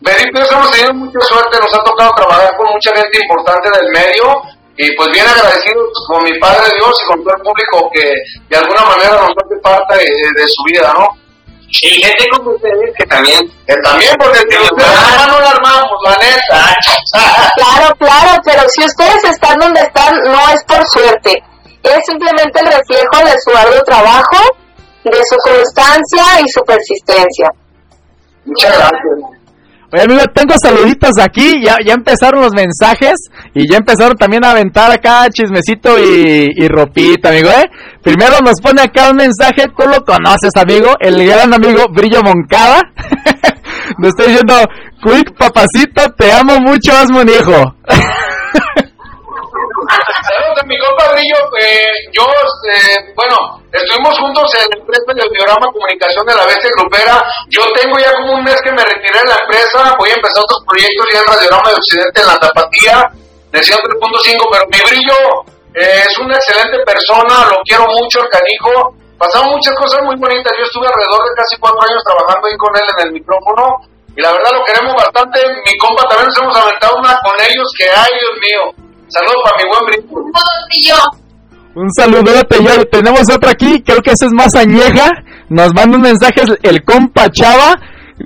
Benito, hemos tenido mucha suerte, nos ha tocado trabajar con mucha gente importante del medio y pues bien agradecidos con mi Padre Dios y con todo el público que de alguna manera nos hace parte de, su vida, ¿no? Y gente como ustedes que también. Que también, porque si ustedes no la armamos, la neta. Claro, claro, pero si ustedes están donde están, no es por suerte. Es simplemente el reflejo de su arduo trabajo, de su constancia y su persistencia. Muchas gracias. Oye, amigo, tengo saluditos aquí, ya, ya empezaron los mensajes y ya empezaron también a aventar acá chismecito y, y ropita, amigo, ¿eh? Primero nos pone acá un mensaje, tú lo conoces, amigo, el gran amigo Brillo Moncada. nos está diciendo, Quick, papacito, te amo mucho, hazme un hijo. Mi compadrillo, eh, yo, eh, bueno, estuvimos juntos en la empresa de Audiorama Comunicación de la Bestia Grupera. Yo tengo ya como un mes que me retiré de la empresa, voy a empezar otros proyectos ya en Radiorama de Occidente en la Tapatía, de 103.5, pero mi brillo eh, es una excelente persona, lo quiero mucho, el canijo. Pasaron muchas cosas muy bonitas, yo estuve alrededor de casi cuatro años trabajando ahí con él en el micrófono y la verdad lo queremos bastante. Mi compa también nos hemos aventado una con ellos que, ay Dios mío, Saludos para mi buen brillo. Un saludote, yo tenemos otra aquí, creo que esa es más añeja. Nos manda un mensaje el compa Chava,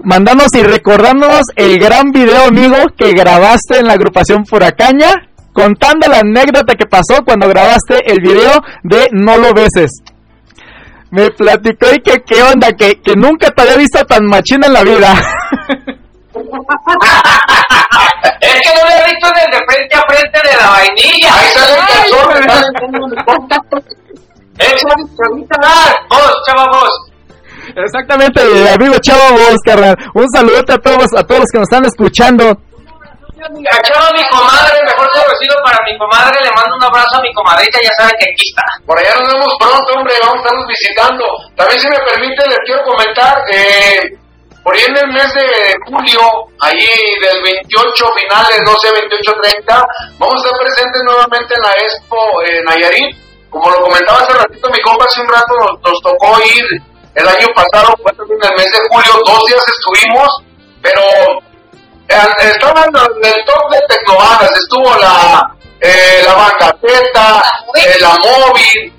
mandándonos y recordándonos el gran video, amigo, que grabaste en la agrupación Furacaña, contando la anécdota que pasó cuando grabaste el video de No lo beses. Me platicó y que qué onda, que, que nunca te había visto tan machina en la vida. que no le he visto en el de frente a frente de la vainilla. Ahí sale el calzón, vos, chava, vos. Exactamente, amigo Chavo vos, carnal. Un saludo a todos, a todos los que nos están escuchando. A Chava, mi comadre, mejor conocido para mi comadre, le mando un abrazo a mi comadrita, ya saben que aquí está. Por allá nos vemos pronto, hombre, vamos a estarnos visitando. También, si me permite, les quiero comentar, eh, por ahí en el mes de julio, ahí del 28 finales, no sé, 28, 30, vamos a estar presentes nuevamente en la Expo en Nayarit. Como lo comentaba hace ratito mi compa, hace un rato nos, tocó ir el año pasado, fue en el mes de julio, dos días estuvimos, pero eh, estaban en el top de tecnobandas, estuvo la, eh, la banda eh, la móvil,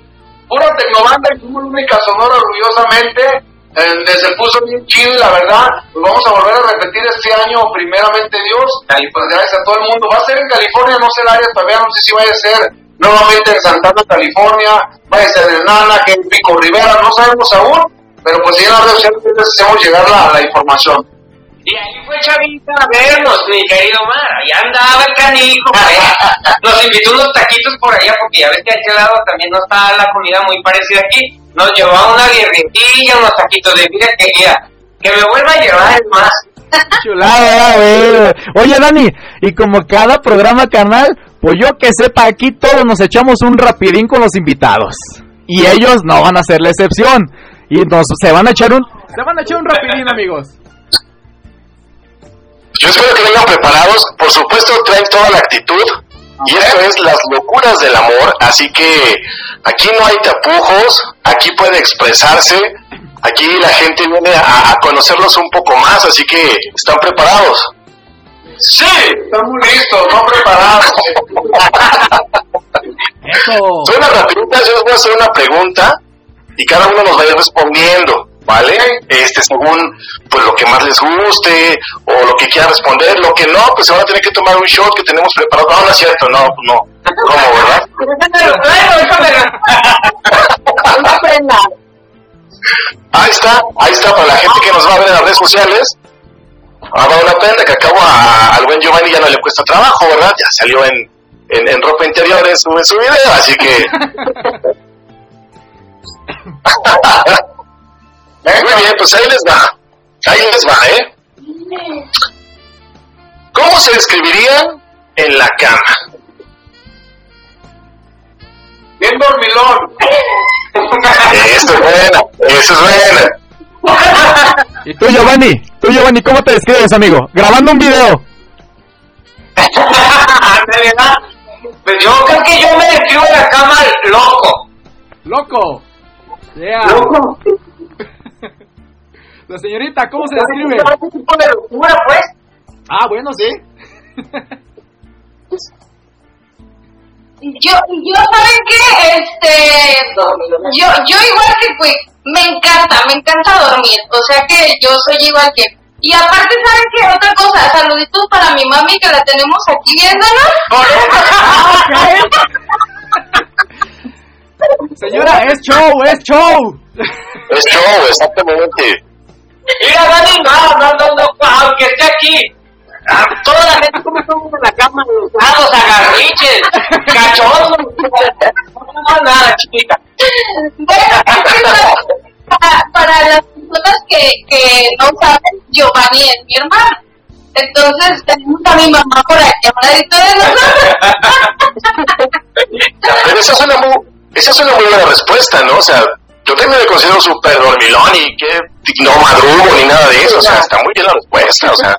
pura tecnobanda y la única sonora orgullosamente se puso bien chido la verdad, pues vamos a volver a repetir este año, primeramente Dios, y pues gracias a todo el mundo. Va a ser en California, no sé el área todavía, no sé si vaya a ser. Nuevamente en Santana, California, vaya a ser en Nana, que en Pico Rivera, no sabemos aún, pero pues ya en las redes sociales hacemos llegar la, la información. Y ahí fue Chavita a vernos, mi querido Mar. Ahí andaba el canijo. Nos invitó unos taquitos por allá, porque ya ves que a este lado también no está la comida muy parecida aquí. Nos llevó a una guerrilla, unos taquitos de mira que que me vuelva a llevar el más. Chulada, güey. Oye, Dani, y como cada programa canal, pues yo que sepa, aquí todos nos echamos un rapidín con los invitados. Y ellos no van a ser la excepción. Y nos, se van a echar un... Se van a echar un rapidín, amigos. Yo espero que vengan preparados. Por supuesto, traen toda la actitud. Y esto es las locuras del amor. Así que aquí no hay tapujos. Aquí puede expresarse. Aquí la gente viene a, conocerlos un poco más. Así que están preparados. Sí, estamos listos, no preparados. Suena rapidita, yo les voy a hacer una pregunta y cada uno nos va a ir respondiendo. ¿Vale? Este, según pues lo que más les guste o lo que quiera responder, lo que no, pues se van a tener que tomar un shot que tenemos preparado. No, no es cierto, no, no. ¿Cómo, verdad? ahí está, ahí está para la gente que nos va a ver en las redes sociales. Ha dado la pena que acabo a, al buen Giovanni ya no le cuesta trabajo, ¿verdad? Ya salió en, en, ropa interior en su, en su video, así que... Muy bien, pues ahí les va. Ahí les va, ¿eh? ¿Cómo se describirían en la cama? Bien dormilón. Eso es buena, eso es buena. ¿Y tú, Giovanni? ¿Tú, Giovanni, cómo te describes, amigo? Grabando un video. pues yo creo que yo me describo en la cama loco. ¿Loco? Yeah. ¿Loco? La señorita, ¿cómo se describe? ¿Qué tipo de locura, pues? Ah, bueno, sí. yo, yo, ¿saben qué? Este, yo, yo igual que, pues, me encanta, me encanta dormir. O sea que yo soy igual que y aparte, ¿saben qué? Otra cosa, saluditos para mi mami que la tenemos aquí viéndonos. Señora, es show, es show. Es show, exactamente. Mira, Dani, no, no, no, no, aunque esté aquí. Toda la gente como estamos en la cama, los agarriches, cachorros. No, nada, chiquita. Bueno, para, para las personas que, que no saben, Giovanni es mi hermano. Entonces tenemos a mi mamá por aquí a un ladito de nosotros. Pero esa es una muy, esa es una muy buena respuesta, ¿no? O sea, yo también me considero súper dormilón y que no madrugo ni nada de eso. O sea, está muy bien la respuesta. O sea,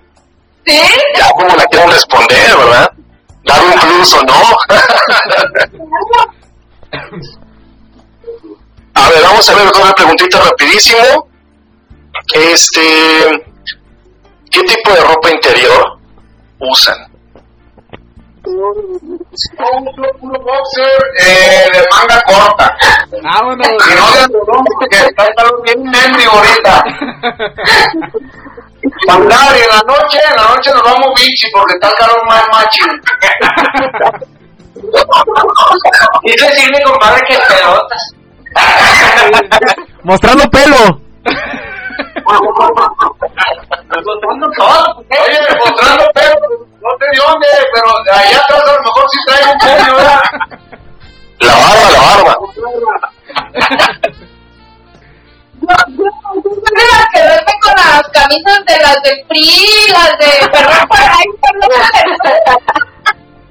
¿Sí? ya como la quiero responder, ¿verdad? Dar un plus o no. a ver, vamos a ver otra preguntita rapidísimo. Este, ¿qué tipo de ropa interior usan? Eh, de manga corta. Ah, bueno. Y no de algodón porque está bien mendigo ahorita. Mandar y en la noche, en la noche nos vamos bichi porque está el calor más macho. y decirle, compadre, que pelotas. Mostrando pelo. mostrando todo. Oye, mostrando pelo no sé de dónde, pero allá atrás a lo mejor sí traigo un puño, ¿verdad? La barba, la barba. Yo, yo, las que duerme con las camisas de las de Free, las de perdón por ahí,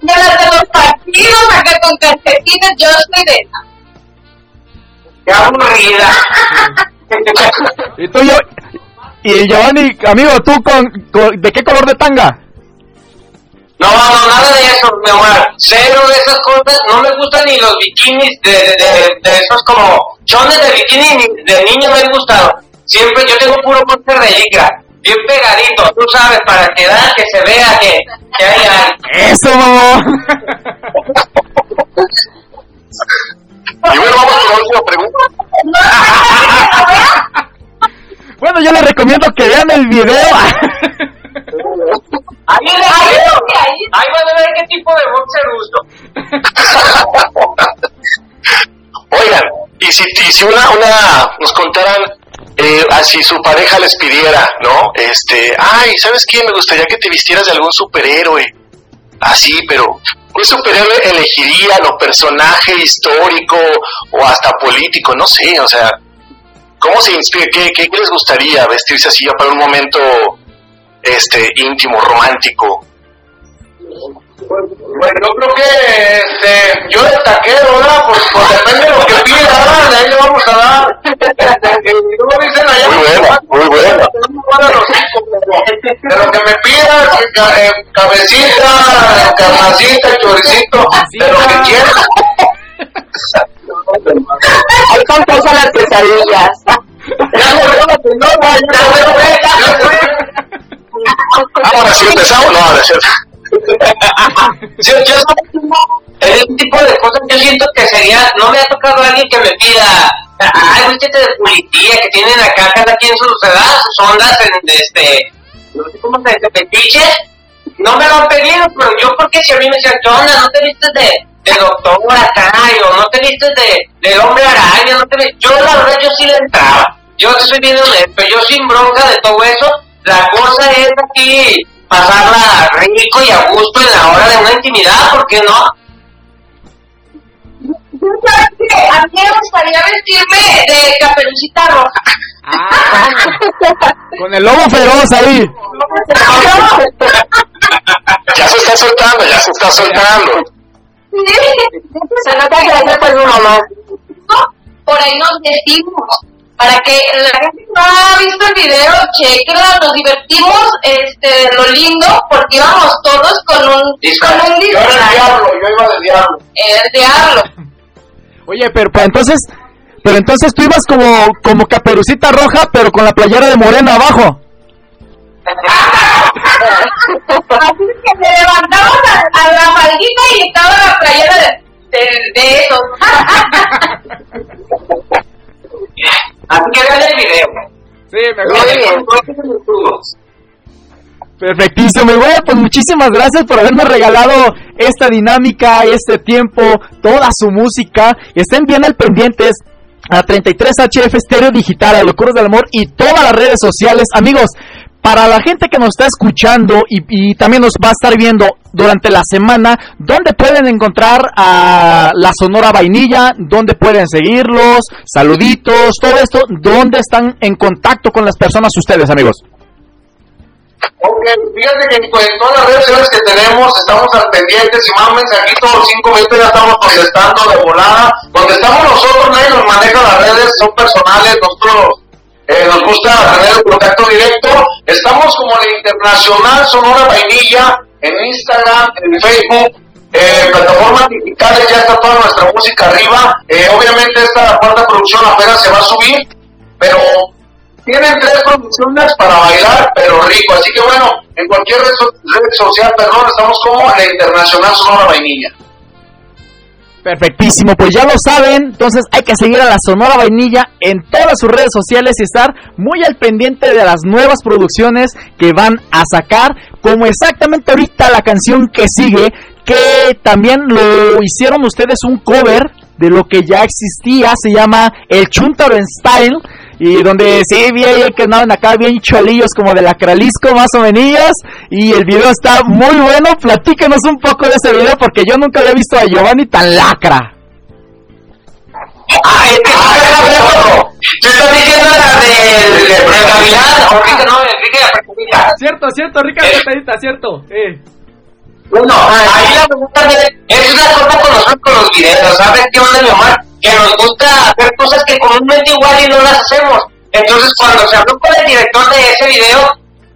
de las de los partidos, acá con calcetines, yo soy de esa. Qué aburrida. ¿Y tú, yo, y Giovanni, amigo, ¿tú con, de qué color de tanga? No, no, nada de eso, mi amor. Cero de esas cosas. No me gustan ni los bikinis de, de, de, esos como chones de bikini de niño me han gustado. Siempre yo tengo puro póster de licra. Bien pegadito, tú sabes, para que da, que se vea que, que hay algo. ¡Eso, Y bueno, vamos con la última pregunta. bueno, yo les recomiendo que vean el video. Ahí, ahí, ahí van a ver qué tipo de boxer uso. Oigan, y si, y si una, una nos contaran eh, así su pareja les pidiera, ¿no? Este, ay, ¿sabes qué? Me gustaría que te vistieras de algún superhéroe. Así, pero ¿qué superhéroe elegirían o personaje histórico o hasta político? No sé, o sea, ¿cómo se inspira? ¿Qué, qué les gustaría vestirse así para un momento este íntimo, romántico. Bueno, yo creo que este, yo de taquero, ¿verdad? Pues, pues depende de lo que pida, ¿verdad? De ahí le vamos a dar. y dicen allá. Muy bueno, muy bueno. De lo que me pidas, eh, cabecita, carnacita, choricito, de lo que quieras. Hay tantas las pesadillas. Ahora sí empezamos, no, ahora sí. sí, yo, el tipo de cosas yo siento que sería, no me ha tocado alguien que me pida, ay, vístete de policía, que tienen acá cada quien sus, ¿verdad? sus ondas en este, no sé cómo se dice, petiches, no me lo han pedido, pero yo porque si a mí me decían, ¿qué onda? ¿No te vistes de, de doctor? O no te vistes de, del hombre araña, no te yo la verdad yo sí le entraba, yo estoy bien honesto, yo sin bronca de todo eso, la cosa es aquí pasarla rico y a gusto en la hora de una intimidad, ¿por qué no? A mí me gustaría vestirme de caperucita roja. Ah, con el lobo feroz ahí. ya se está soltando, ya se está soltando. Se nota que por mamá. Por ahí nos vestimos para que la gente no ha visto el video, chequenla, nos divertimos, este, lo lindo, porque íbamos todos con un, con un Yo era el diablo, yo iba del diablo. El diablo. Oye, pero, pero entonces, pero entonces tú ibas como, como caperucita roja, pero con la playera de morena abajo. Así que me levantamos a, la maldita y estaba la playera de, de, de esos. Así que vean el video. Sí, mejor. Perfectísimo, y bueno, pues muchísimas gracias por haberme regalado esta dinámica, este tiempo, toda su música. Estén bien al pendientes a 33HF Stereo Digital, a Locuras del Amor y todas las redes sociales. Amigos, para la gente que nos está escuchando y, también nos va a estar viendo durante la semana, ¿dónde pueden encontrar a la Sonora Vainilla? ¿Dónde pueden seguirlos? Saluditos, todo esto. ¿Dónde están en contacto con las personas ustedes, amigos? Ok, fíjate que en todas las redes sociales que tenemos estamos al pendiente, si más mensajitos, cinco minutos ya estamos contestando de volada. Donde estamos nosotros, nadie nos maneja las redes, son personales, nosotros eh, nos gusta tener el contacto directo. Estamos como la Internacional Sonora Vainilla en Instagram, en Facebook, eh, plataformas digitales, ya está toda nuestra música arriba. Eh, obviamente esta cuarta producción apenas se va a subir, pero tienen tres producciones para bailar, pero rico. Así que bueno, en cualquier red, red social, perdón, estamos como la Internacional Sonora Vainilla. Perfectísimo, pues ya lo saben, entonces hay que seguir a la Sonora Vainilla en todas sus redes sociales y estar muy al pendiente de las nuevas producciones que van a sacar, como exactamente ahorita la canción que sigue, que también lo hicieron ustedes un cover de lo que ya existía, se llama El Chuntaro Style y donde sí vi ahí que andaban acá bien chalillos como de la Cralisco más o menos y el video está muy bueno, platícanos un poco de ese video porque yo nunca había visto a Giovanni tan lacra. ¡Ay, es que Yo estoy diciendo la de, de, o Rica, no, Enrique la Cierto, cierto, Rica la Petadita, cierto. Eh. Bueno, ahí la pregunta es una cosa con nosotros con los videos, ¿sabes qué onda, mi mamá? Que nos gusta hacer cosas que comúnmente igual y no las hacemos. Entonces, cuando se habló con el director de ese video,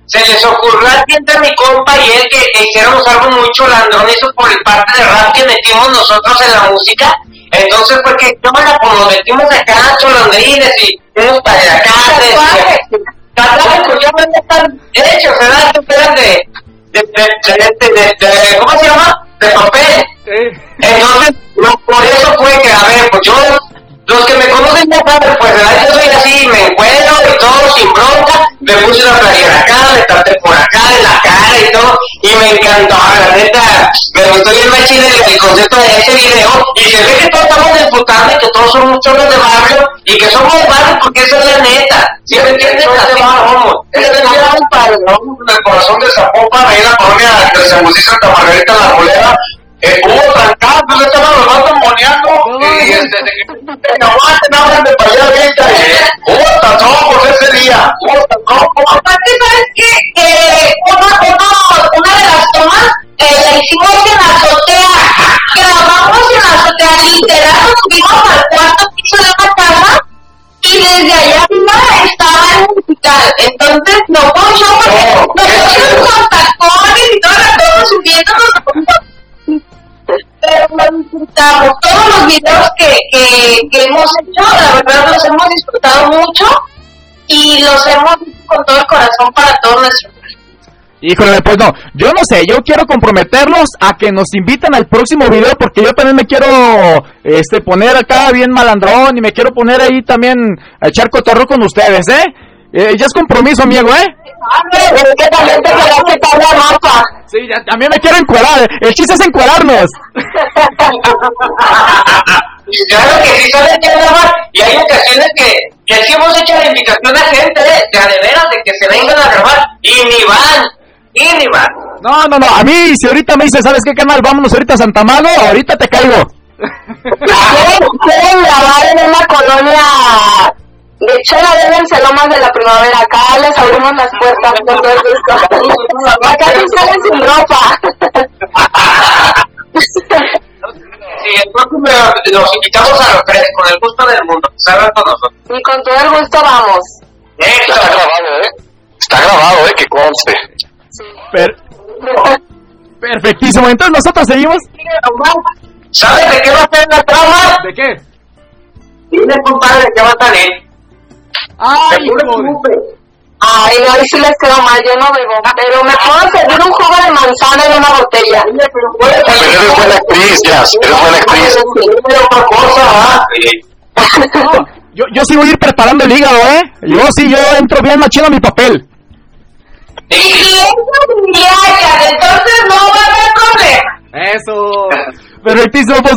se les ocurrió a entre mi compa y él que, hiciéramos algo muy chulandronizo por el parte de rap que metimos nosotros en la música. Entonces fue que la como metimos acá cholandrines y unos paliacates. Tatuajes, pues ya no están hechos, ¿verdad? Eran de, de, de, de, de, ¿cómo se llama? De papel. Entonces, por eso fue que, a ver, pues yo los que me conocen ya saben, pues yo soy así, me encuentro y todo sin bronca, me puse una playera acá, me traté por acá, en la cara y todo, y me encantó, la neta, me gustó bien machín el, el concepto de ese video, y se ve que todos estamos disfrutando y que todos somos chorros de barrio, y que somos barrio porque eso es la neta, ¿sí me entiendes? Así es el el corazón de Zapopan, ahí en la colonia de San José Santa Margarita, la bolera, eh, hubo trancado, yo estaba los vatos moneando y este, de que aguanten, ábranme para allá ahorita. Hubo tazón ese día, hubo tazón. Aparte, ¿sabes qué? Eh, una, una, una de las tomas eh, la hicimos en la azotea. Grabamos en la azotea, literal, nos subimos al cuarto piso de la casa y desde allá arriba estaba el musical. Entonces, no show porque nosotros con tacones y todas las cosas subiéndonos pero lo. Todos los videos que, que, que, hemos hecho, la verdad los hemos disfrutado mucho y los hemos hecho con todo el corazón para todos nuestros Híjole, pues no, yo no sé, yo quiero comprometerlos a que nos inviten al próximo video porque yo también me quiero este poner acá bien malandrón y me quiero poner ahí también a echar cotorro con ustedes, ¿eh? Eh, ya es compromiso, amigo, ¿eh? Es que también te quedaste con la ropa. Sí, ya, también me quiero encuadrar. El chiste es encuadrarnos. claro que sí, ¿sabes qué, Y hay ocasiones que, que sí hemos hecho la invitación a gente de, de, de veras de que se vengan a grabar y ni van. Y ni van. No, no, no. A mí, si ahorita me dice, ¿sabes qué, canal? Vámonos ahorita a Santa Mago, ahorita te caigo. ¿Quieren grabar en una colonia de hecho, la déjense más de la primavera. Acá les abrimos las puertas con todo el gusto. Acá sí salen sin ropa. Sí, el próximo los invitamos a los tres, con el gusto del mundo. Salgan con nosotros. Y con todo el gusto vamos. Está grabado, ¿eh? Está grabado, ¿eh? Que conste. Sí. Per Perfectísimo. Entonces, ¿nosotros seguimos? ¿Sabes de qué va a ser la trama? ¿De qué? Dile, compadre, que va a salir. Ay, Ay, no, ahí sí les quedó mal, yo no bebo. Pero me puedo servir un jugo de manzana en una botella. Pero eres buena actriz, ya, eres buena actriz. yo, yo sí voy a ir preparando el hígado, ¿eh? Yo sí, yo entro bien machino a mi papel. Y eso entonces no va a haber problema. Eso. Perfectísimo, pues.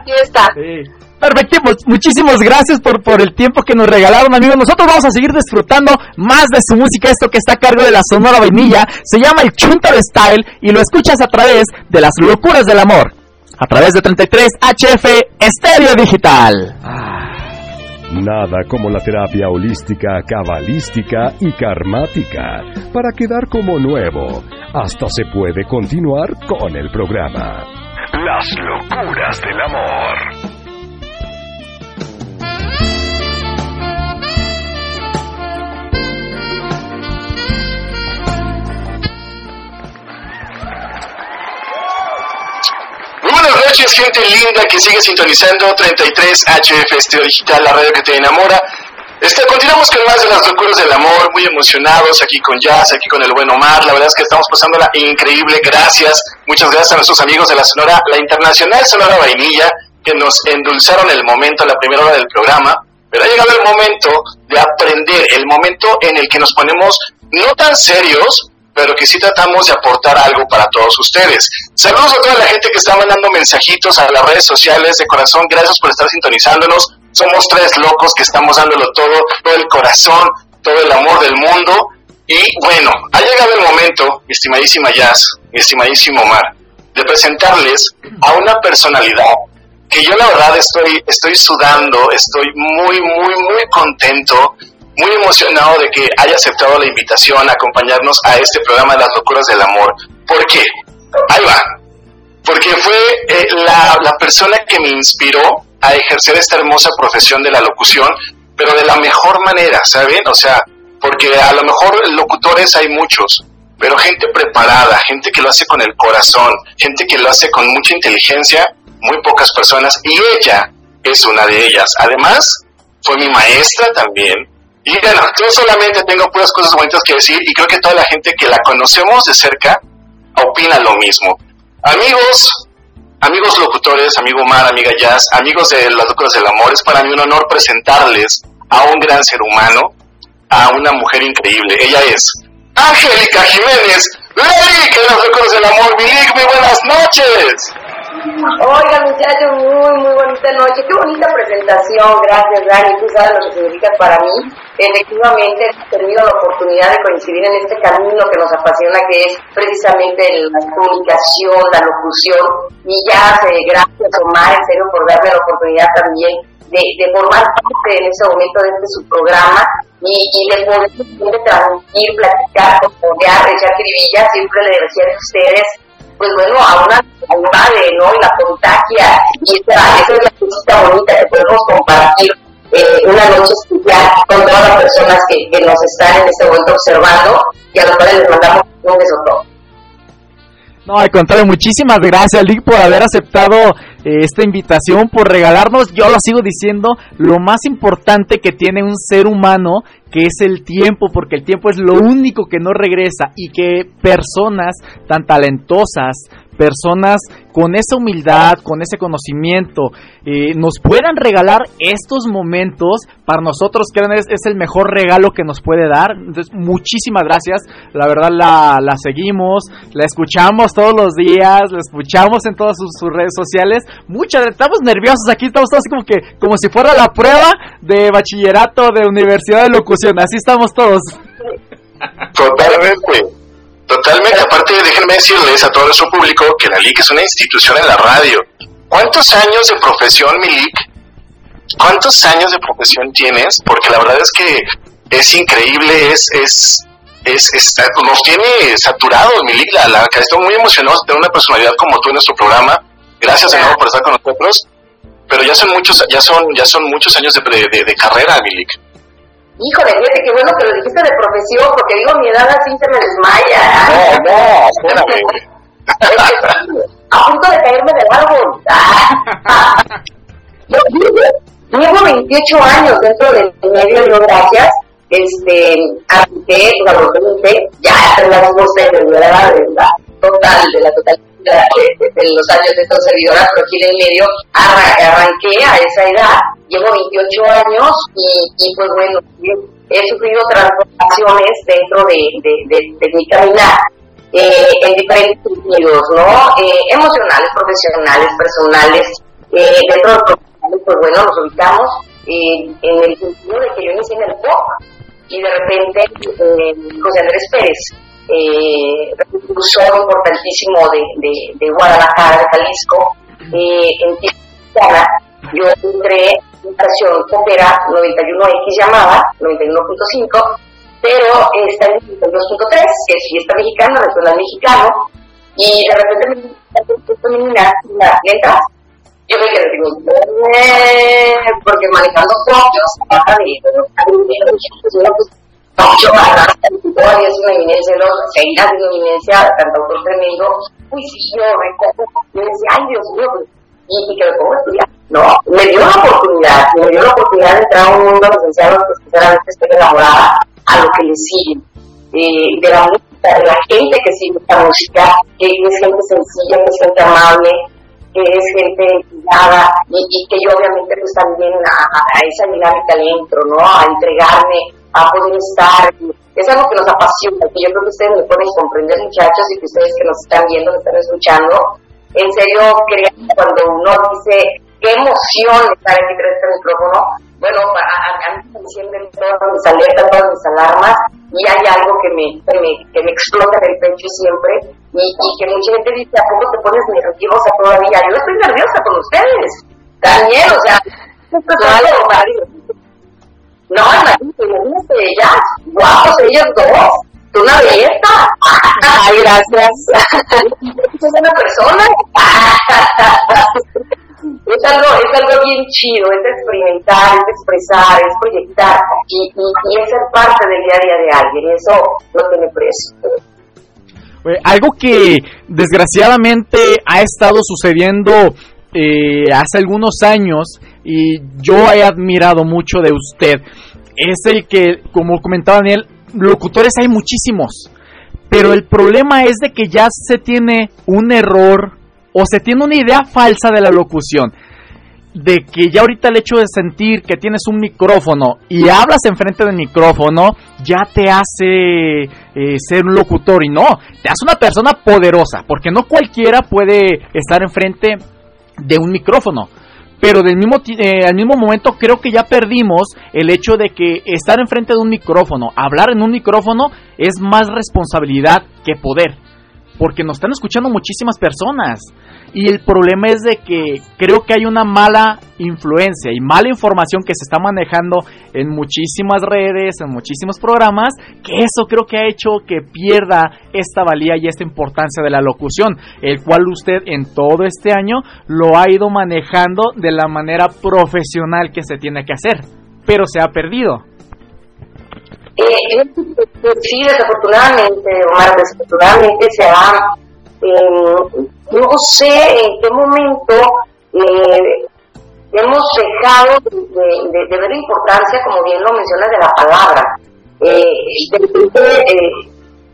Aquí está. Sí. Perfecto, muchísimas gracias por, por el tiempo que nos regalaron, amigos. Nosotros vamos a seguir disfrutando más de su música. Esto que está a cargo de la Sonora Vainilla se llama El Chunta de Style y lo escuchas a través de las locuras del amor. A través de 33 HF Estéreo Digital. Nada como la terapia holística, cabalística y karmática para quedar como nuevo. Hasta se puede continuar con el programa. Las locuras del amor. Gente linda que sigue sintonizando 33 HF Estéreo Digital, la radio que te enamora. Este, continuamos con más de las locuras del amor, muy emocionados aquí con Jazz, aquí con el buen Omar. La verdad es que estamos pasándola increíble. Gracias, muchas gracias a nuestros amigos de la Sonora, la Internacional Sonora Vainilla, que nos endulzaron el momento, la primera hora del programa. Pero ha llegado el momento de aprender, el momento en el que nos ponemos no tan serios, pero que sí tratamos de aportar algo para todos ustedes. Saludos a toda la gente que está mandando mensajitos a las redes sociales. De corazón, gracias por estar sintonizándonos. Somos tres locos que estamos dándolo todo, todo el corazón, todo el amor del mundo. Y bueno, ha llegado el momento, mi estimadísima Jazz, mi estimadísimo Omar, de presentarles a una personalidad que yo la verdad estoy, estoy sudando, estoy muy, muy, muy contento muy emocionado de que haya aceptado la invitación a acompañarnos a este programa de las locuras del amor. ¿Por qué? Ahí va. Porque fue eh, la, la persona que me inspiró a ejercer esta hermosa profesión de la locución, pero de la mejor manera, ¿saben? O sea, porque a lo mejor locutores hay muchos, pero gente preparada, gente que lo hace con el corazón, gente que lo hace con mucha inteligencia, muy pocas personas, y ella es una de ellas. Además, fue mi maestra también. Y bueno, yo solamente tengo puras cosas bonitas que decir y creo que toda la gente que la conocemos de cerca opina lo mismo. Amigos, amigos locutores, amigo Mar, amiga Jazz, amigos de las locuras del amor, es para mí un honor presentarles a un gran ser humano, a una mujer increíble. Ella es Angélica Jiménez, Lady, que las locuras del amor, Milik, muy buenas noches. Oiga, muchachos, muy, muy bonita noche. Qué bonita presentación. Gracias, Dani. Tú sabes lo que significa para mí. Efectivamente, he tenido la oportunidad de coincidir en este camino que nos apasiona, que es precisamente la comunicación, la locución. Y ya, gracias, Omar, en serio, por darme la oportunidad también de, de, formar parte en ese momento de este su programa y, y de poder transmitir, platicar, componer, echar cribillas. Siempre le decía a ustedes pues bueno, a una madre, ¿no? Y la contagia, y esa, esa es la cosita bonita que podemos compartir eh, una noche especial con todas las personas que, que, nos están en este momento observando y a los cuales les mandamos un beso. No, al contrario, muchísimas gracias, Lick, por haber aceptado eh, esta invitación, por regalarnos, yo lo sigo diciendo, lo más importante que tiene un ser humano, que es el tiempo, porque el tiempo es lo único que no regresa y que personas tan talentosas, personas con esa humildad, con ese conocimiento, eh, nos puedan regalar estos momentos, para nosotros que es, el mejor regalo que nos puede dar. Entonces, muchísimas gracias. La verdad la, la seguimos, la escuchamos todos los días, la escuchamos en todas sus, redes sociales. Muchas, estamos nerviosos aquí, estamos todos como que, como si fuera la prueba de bachillerato de universidad de locución. Así estamos todos. Totalmente. Déjenme decirles a todo nuestro público que la LIC es una institución en la radio. ¿Cuántos años de profesión, Milik? ¿Cuántos años de profesión tienes? Porque la verdad es que es increíble, es, es, es, es nos tiene saturados, Milik, la, la, estoy muy emocionado de tener una personalidad como tú en nuestro programa. Gracias de nuevo por estar con nosotros. Pero ya son muchos, ya son, ya son muchos años de, de, de carrera, Milik. Híjole, fíjate qué bueno que lo dijiste de profesión, porque digo mi edad así se me desmaya. No, no, espérame. a punto de caerme del árbol. Yo llevo 28 años dentro del medio, yo gracias. Este, apliqué a los 20, ya las voces de la verdad, total, de la totalidad de, los años de esta servidora, pero aquí en el medio arranqué a esa edad, llevo 28 años y, pues bueno, he sufrido transformaciones dentro de, mi caminar. Eh, en diferentes sentidos, ¿no? Eh, emocionales, profesionales, personales. Eh, dentro de los profesionales, pues bueno, nos ubicamos en el sentido de que yo inicié en el pop y de repente José Andrés Pérez eh, impulsor importantísimo de, de, de, Guadalajara, de Jalisco, eh, en Tijuana, yo entré en estación Opera 91X llamada, 91.5, pero está en 92.3, que es fiesta mexicana, regional mexicano, y de repente me femenina, ¿le entras? Yo me quedé digo, porque manejando propios, baja de, pues, yo todavía es una eminencia, ¿no? seguirá siendo una eminencia, cantautor tremendo. Uy, sí, yo recojo. Yo decía, ay, Dios mío, pues, y, y que me pongo. No, me dio la oportunidad, me dio la oportunidad de entrar a un mundo licenciado que sinceramente estoy enamorada a lo que le sigue. Eh, de la música, de la gente que sigue esta música, que es gente sencilla, que es gente amable, que es gente cuidada y, que yo obviamente pues también a, a esa dinámica le entro, ¿no? A entregarme, a poder estar. Es algo que nos apasiona, que yo creo que ustedes me pueden comprender, muchachos, y que ustedes que nos están viendo, me están escuchando. En serio, que cuando uno dice, qué emoción estar aquí tras este micrófono, bueno, a, a, mí me encienden todas mis alertas, todas mis alarmas, y hay algo que me, que me, que me explota en el pecho siempre, y, y, que mucha gente dice, ¿a poco te pones nerviosa todavía? Yo estoy nerviosa con ustedes, Daniel, o sea, no, no, imagínate, imagínate ellas, guapos ellos dos, tú una belleza. Ay, gracias. es una persona. es algo, es algo bien chido, es experimentar, es expresar, es proyectar y, y, es ser parte del día a día de alguien y eso no tiene precio. algo que desgraciadamente ha estado sucediendo eh, hace algunos años y yo he admirado mucho de usted es el que, como comentaba Daniel, locutores hay muchísimos, pero el problema es de que ya se tiene un error o se tiene una idea falsa de la locución. De que ya ahorita el hecho de sentir que tienes un micrófono y hablas enfrente del micrófono ya te hace eh, ser un locutor y no, te hace una persona poderosa, porque no cualquiera puede estar enfrente de un micrófono pero del mismo, eh, al mismo momento creo que ya perdimos el hecho de que estar enfrente de un micrófono, hablar en un micrófono es más responsabilidad que poder, porque nos están escuchando muchísimas personas. Y el problema es de que creo que hay una mala influencia y mala información que se está manejando en muchísimas redes, en muchísimos programas, que eso creo que ha hecho que pierda esta valía y esta importancia de la locución, el cual usted en todo este año lo ha ido manejando de la manera profesional que se tiene que hacer, pero se ha perdido. Eh, sí, desafortunadamente, Omar, desafortunadamente se ha eh, no sé en qué momento eh, hemos dejado de, ver la importancia, como bien lo mencionas, de la palabra. Eh,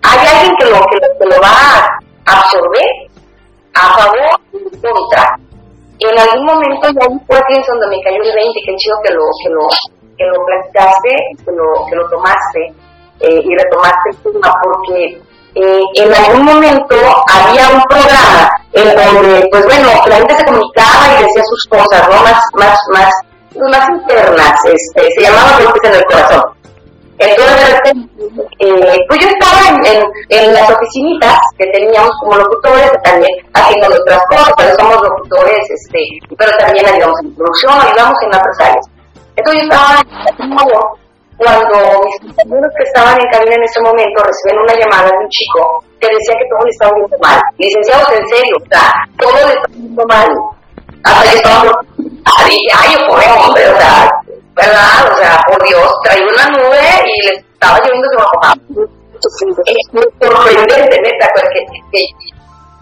hay alguien que lo, que, lo va a absorber a favor y en contra. En algún momento ya fue donde me cayó el 20, que chido que lo, que lo, que lo platicaste, que lo, que lo tomaste y retomaste el tema, porque eh, en algún momento había un programa en donde, pues bueno, la gente se comunicaba y decía sus cosas, ¿no? Más, más, más, más internas, este, se llamaba Golpes en el Corazón. Entonces, eh, pues yo estaba en, en, las oficinitas que teníamos como locutores, también haciendo nuestras cosas, pero somos locutores, este, pero también ayudamos en producción, ayudamos en otras áreas. Entonces yo estaba en cuando mis compañeros que estaban en cabina en ese momento reciben una llamada de un chico que decía que todo le estaba viendo mal. Licenciados, en serio, o sea, todo le estaba viendo mal. Hasta que estábamos, ay, ay, pobre hombre, o sea, ¿verdad? O sea, por Dios, traía una nube y le estaba lloviendo se bajo. Es muy sorprendente, neta, pues, que,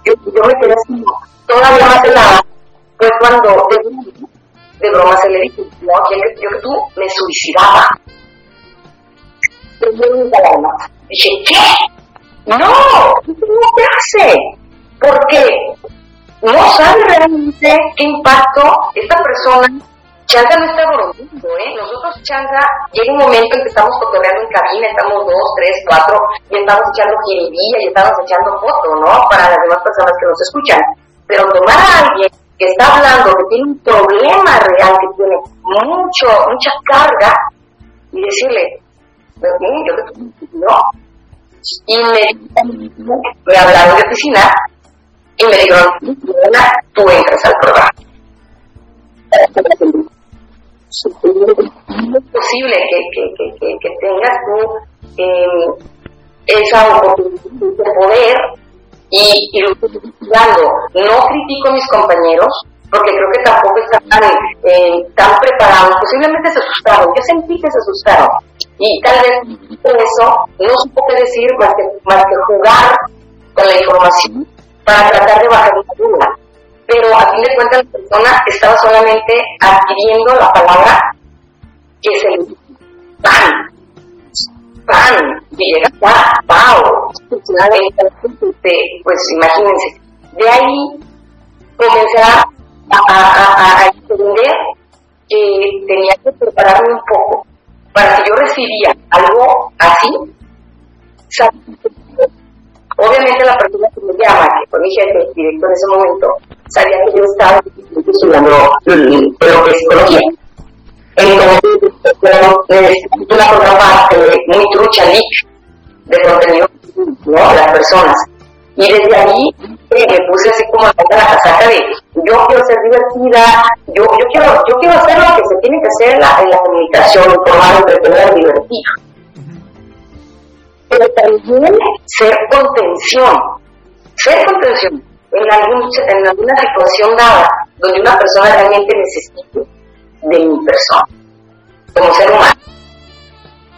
yo, yo me quedé así, todavía más helada, fue cuando de, de broma se le dijo, no, yo, yo que tú me suicidaba Dije, ¿qué? No, no te hace. Porque no sabe realmente qué impacto esta persona Changa no está bromeando, ¿eh? Nosotros, Changa, llega un momento en que estamos cotorreando en cabina, estamos dos, tres, cuatro, y estamos echando jiribilla y estamos echando fotos, ¿no? Para las demás personas que nos escuchan. Pero tomar a alguien que está hablando, que tiene un problema real, que tiene mucho, mucha carga, y decirle, no. Y me, me hablaron de oficina y me dijeron, tú entras al programa. Es posible que, que, que, que tengas tú eh, esa oportunidad de poder y, y estoy No critico a mis compañeros, porque creo que tampoco están eh, tan preparados. Posiblemente se asustaron. Yo sentí que se asustaron y tal vez por eso no supo qué decir más que, más que jugar con la información para tratar de bajar la duda. Pero a fin de cuentas la persona estaba solamente adquiriendo la palabra que es el pan. Pan. Y llega a pao. Pues imagínense. De ahí comencé a, a, entender que tenía que prepararme un poco para que yo recibía algo así, obviamente la persona que me llama, que fue mi jefe, el director en ese momento, sabía que yo estaba estudiando lo que psicología. Entonces, necesito una contraparte muy trucha, de contenido, ¿no? Las personas. Y desde ahí eh, me puse así como la casaca de yo quiero ser divertida, yo, yo, quiero, yo quiero hacer lo que se tiene que hacer en la, en la comunicación, informar, entretener, divertir. Pero también ser contención, ser contención en, algún, en alguna situación dada, donde una persona realmente necesite de mi persona, como ser humano.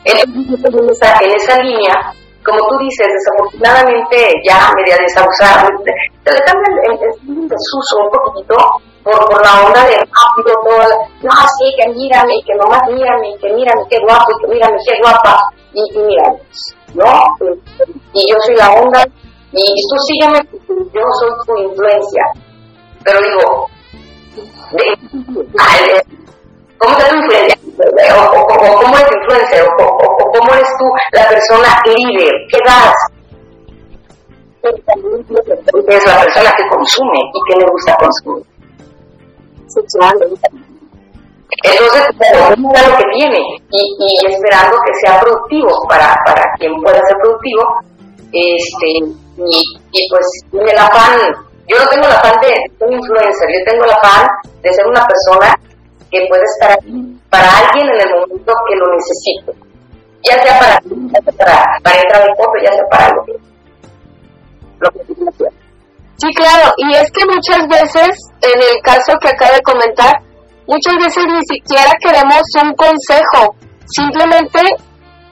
Entonces, en esa, en esa línea, como tú dices, desafortunadamente ya media desausada, se le cambia el, desuso un poquitito por, por la onda de rápido, todo, no, sí, que mírame, que nomás mírame, que mírame qué guapo, que mírame qué guapa, y, y mírame, ¿no? Y yo soy la onda, y tú sígueme, yo soy tu influencia. Pero digo, de, ¿cómo es tu influencia? O, o, o, cómo es tu influencia, o, o, cómo eres tú la persona líder, ¿qué das? Es la persona que consume y que le gusta consumir. Entonces, mira lo que tiene y, y, esperando que sea productivo para, para quien pueda ser productivo. Este, y, y pues el afán, yo no tengo el afán de ser un influencer, yo tengo el afán de ser una persona que puede estar ahí para alguien en el momento que lo necesite. Ya sea para, ya sea para, para entrar al foto, ya sea para algo que, lo que Sí, claro, y es que muchas veces, en el caso que acaba de comentar, muchas veces ni siquiera queremos un consejo, simplemente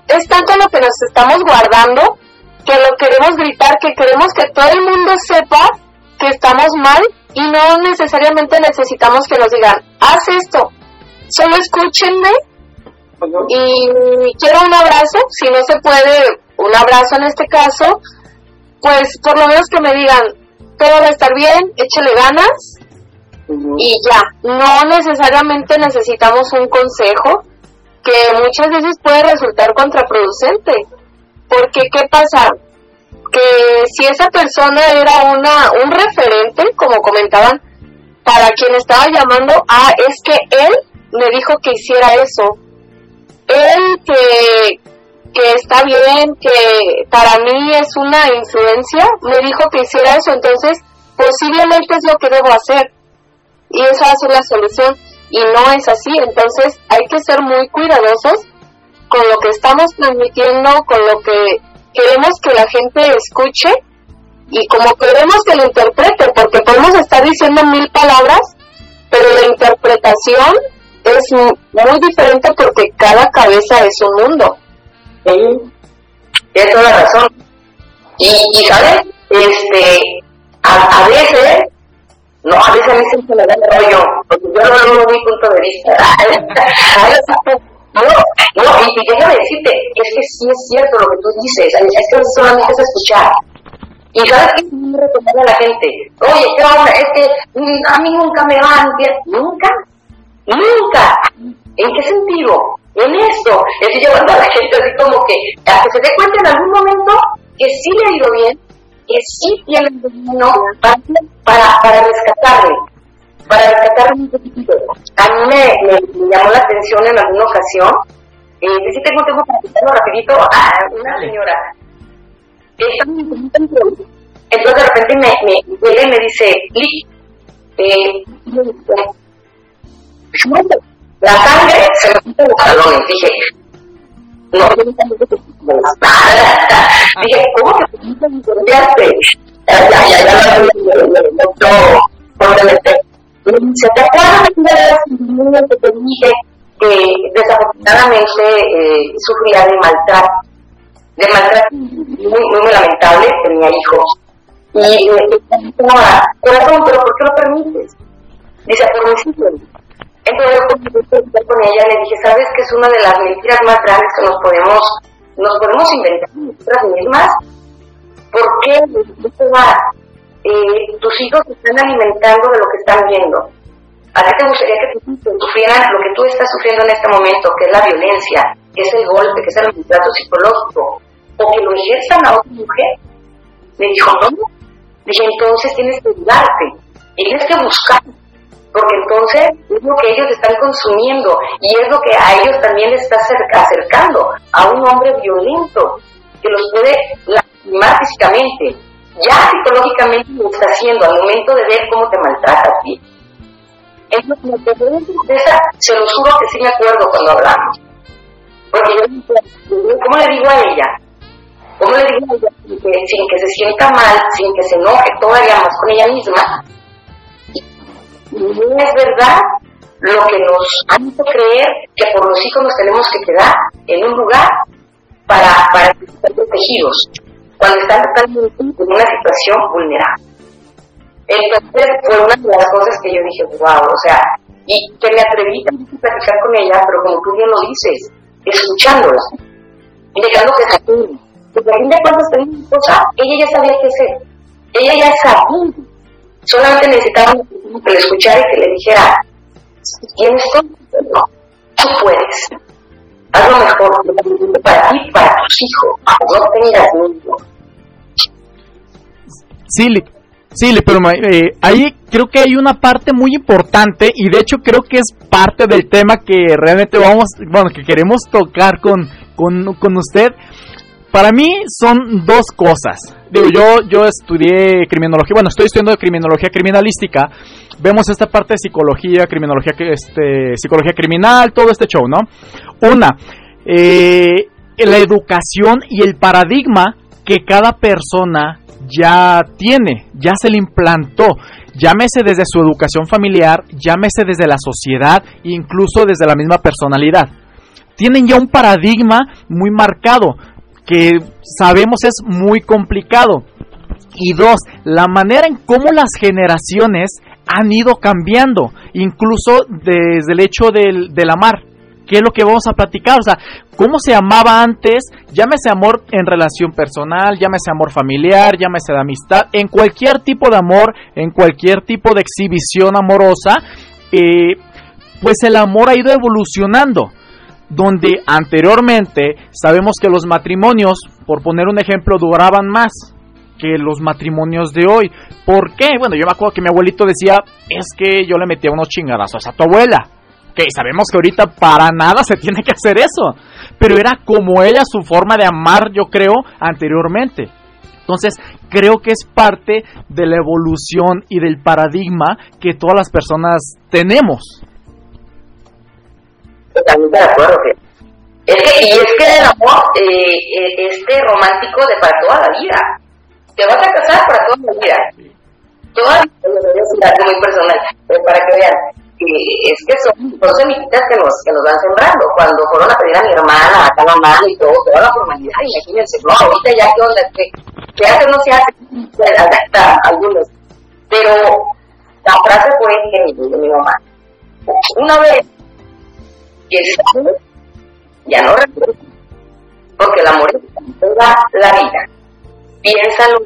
es tanto lo que nos estamos guardando que lo queremos gritar, que queremos que todo el mundo sepa que estamos mal y no necesariamente necesitamos que nos digan, haz esto, solo escúchenme. Y quiero un abrazo, si no se puede un abrazo en este caso, pues por lo menos que me digan, todo va a estar bien, échale ganas y ya, no necesariamente necesitamos un consejo que muchas veces puede resultar contraproducente, porque ¿qué pasa? Que si esa persona era una un referente, como comentaban, para quien estaba llamando, ah, es que él me dijo que hiciera eso. Él que, que está bien, que para mí es una influencia, me dijo que hiciera eso, entonces posiblemente es lo que debo hacer. Y esa ser la solución. Y no es así, entonces hay que ser muy cuidadosos con lo que estamos transmitiendo, con lo que queremos que la gente escuche y como queremos que lo interprete, porque podemos estar diciendo mil palabras, pero la interpretación es muy diferente porque cada cabeza es un mundo. Sí, tienes toda la razón. Y, y ¿sabes? Este, a, veces, no, a veces a mí se me da el rollo, porque yo no veo mi punto de vista. no, no, y déjame decirte, es que sí es cierto lo que tú dices, es que solamente es escuchar. Y sabes qué me recomienda a la gente, oye, ¿qué onda? Es que a mí nunca me van, nunca, nunca. ¿En qué sentido? En esto. Es decir, llevando a la gente así como que, a que se dé cuenta en algún momento que sí le ha ido bien, que sí tiene el destino para, para, para rescatarle, para rescatarle un poquitito. A mí me, me, me, llamó la atención en alguna ocasión, eh, que sí tengo tiempo para quitarlo rapidito, a una señora. Entonces de repente me, me, me dice, eh, la sangre se me quita los talones. Dije, no, dije, ¿cómo que ya Ya, ya, ya, ya, no, probablemente. ¿Se te te desafortunadamente eh, sufría de maltrato? De maltrato muy, muy lamentable, tenía hijos. Y me dice, corazón, ¿pero por qué lo permites? Dice, por mi sitio. Entonces, con ella le dije, ¿sabes que es una de las mentiras más grandes que nos podemos, nos podemos inventar nosotras mismas? ¿Por qué eh, tus hijos se están alimentando de lo que están viendo? ¿A ti te gustaría que tus hijos sufrieran lo que tú estás sufriendo en este momento, que es la violencia, que es el golpe, que es el maltrato psicológico, o que lo ejerzan a otra mujer? Me dijo, no. Dije, entonces tienes que ayudarte, tienes que buscar porque entonces es lo que ellos están consumiendo y es lo que a ellos también les está acercando a un hombre violento que los puede lastimar físicamente. Ya psicológicamente lo está haciendo al momento de ver cómo te maltrata a ti. Es lo que me se lo juro que sí me acuerdo cuando hablamos. Porque yo, ¿cómo le digo a ella? ¿Cómo le digo a ella sin que, sin que se sienta mal, sin que se enoje todavía más con ella misma? no es verdad lo que nos han hecho creer que por los hijos nos tenemos que quedar en un lugar para, para estar protegidos, cuando están totalmente en una situación vulnerable. Entonces fue una de las cosas que yo dije, wow, o sea, y que me atreví a platicar con ella, pero como tú bien lo dices, escuchándola, dejando que se porque a fin de cuentas tenía cosa, ella ya sabía qué hacer, ella ya sabía, solamente necesitaba que le escuchara y que le dijera, tienes no, tú puedes, haz lo mejor para ti, para tus hijos, no tengas miedo. Sí, Sí, pero eh, ahí creo que hay una parte muy importante y de hecho creo que es parte del tema que realmente vamos, bueno, que queremos tocar con, con, con usted. Para mí son dos cosas. Digo, yo, yo estudié criminología, bueno, estoy estudiando criminología criminalística. Vemos esta parte de psicología, criminología, este, psicología criminal, todo este show, ¿no? Una, eh, la educación y el paradigma que cada persona ya tiene, ya se le implantó, llámese desde su educación familiar, llámese desde la sociedad, incluso desde la misma personalidad. Tienen ya un paradigma muy marcado que sabemos es muy complicado. Y dos, la manera en cómo las generaciones han ido cambiando, incluso desde el hecho del, del amar. ¿Qué es lo que vamos a platicar? O sea, ¿cómo se amaba antes? Llámese amor en relación personal, llámese amor familiar, llámese de amistad, en cualquier tipo de amor, en cualquier tipo de exhibición amorosa, eh, pues el amor ha ido evolucionando. Donde anteriormente sabemos que los matrimonios, por poner un ejemplo, duraban más que los matrimonios de hoy. ¿Por qué? Bueno, yo me acuerdo que mi abuelito decía, es que yo le metía unos chingadazos a tu abuela que sabemos que ahorita para nada se tiene que hacer eso, pero era como ella su forma de amar, yo creo, anteriormente. Entonces, creo que es parte de la evolución y del paradigma que todas las personas tenemos. Totalmente de acuerdo. Es que, y es que el amor, eh, eh, este romántico de para toda la vida. Te vas a casar para toda la vida. Toda la vida, muy personal, para que vean es que son dos semillitas que nos, que nos van sembrando. Cuando fueron a pedir a mi hermana, a cada mamá y todo, toda la formalidad, imagínense, no, ahorita ya qué onda, que hace no se hace, se adapta algunos. Pero la frase fue que de mi mamá, una vez que ya no recuerdo, porque el amor es toda la vida. Piénsalo.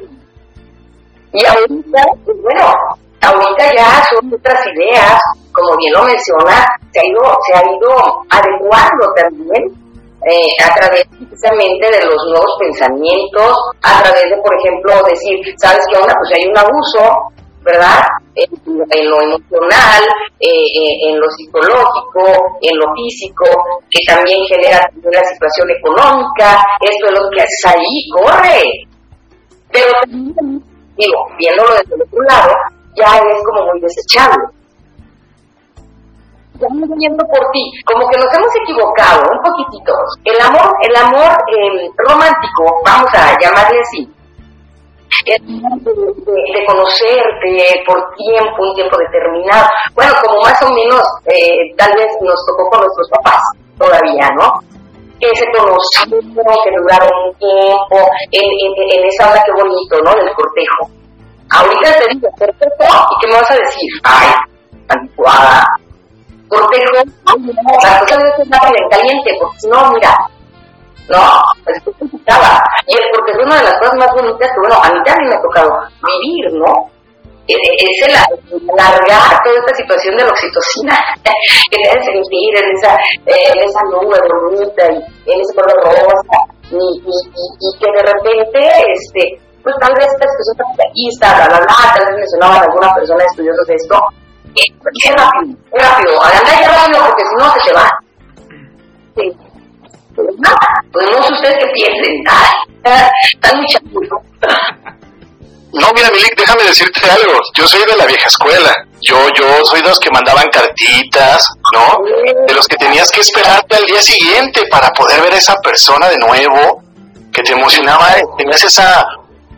Y ahorita, pues bueno, ahorita ya son otras ideas, como bien lo menciona, se ha ido, se ha ido adecuando también eh, a través precisamente de los nuevos pensamientos, a través de, por ejemplo, decir, ¿sabes qué onda? Pues hay un abuso, ¿verdad? En, lo emocional, eh, eh, en lo psicológico, en lo físico, que también genera una situación económica, esto es lo que ahí, corre. Pero también, digo, viéndolo desde el otro lado, ya es como muy desechable. Estamos viendo por ti, como que nos hemos equivocado un poquitito. El amor, el amor eh, romántico, vamos a llamarle así, es de, conocerte por tiempo, un tiempo determinado. Bueno, como más o menos eh, tal vez nos tocó con nuestros papás todavía, ¿no? Que se conocieron, que duraron un tiempo, en, esa onda que bonito, ¿no? Del cortejo Ahorita te digo, perfecto, ¿y qué me vas a decir? Ay, anticuada. Cortejo, las cosas deben ser en caliente, porque si no, mira, no, es complicada. Y es porque es una de las cosas más bonitas que, bueno, a mí también me ha tocado vivir, ¿no? E, e, es el alargar toda esta situación de la oxitocina que te hace sentir en esa, esa nube bonita y en ese color rosa y, y, y, y que de repente este pues tal vez esta discusión está bla, bla, bla, tal vez mencionaban algunas personas estudiosos de esto, es rápido, es rápido, ya rápido porque si no se te va. Sí. Nada, pues no sé ustedes qué piensen, están muy chapuros. No, mira, Milik, déjame decirte algo. Yo soy de la vieja escuela. Yo, yo soy de los que mandaban cartitas, ¿no? De los que tenías que esperarte al día siguiente para poder ver a esa persona de nuevo, que te emocionaba, tenías esa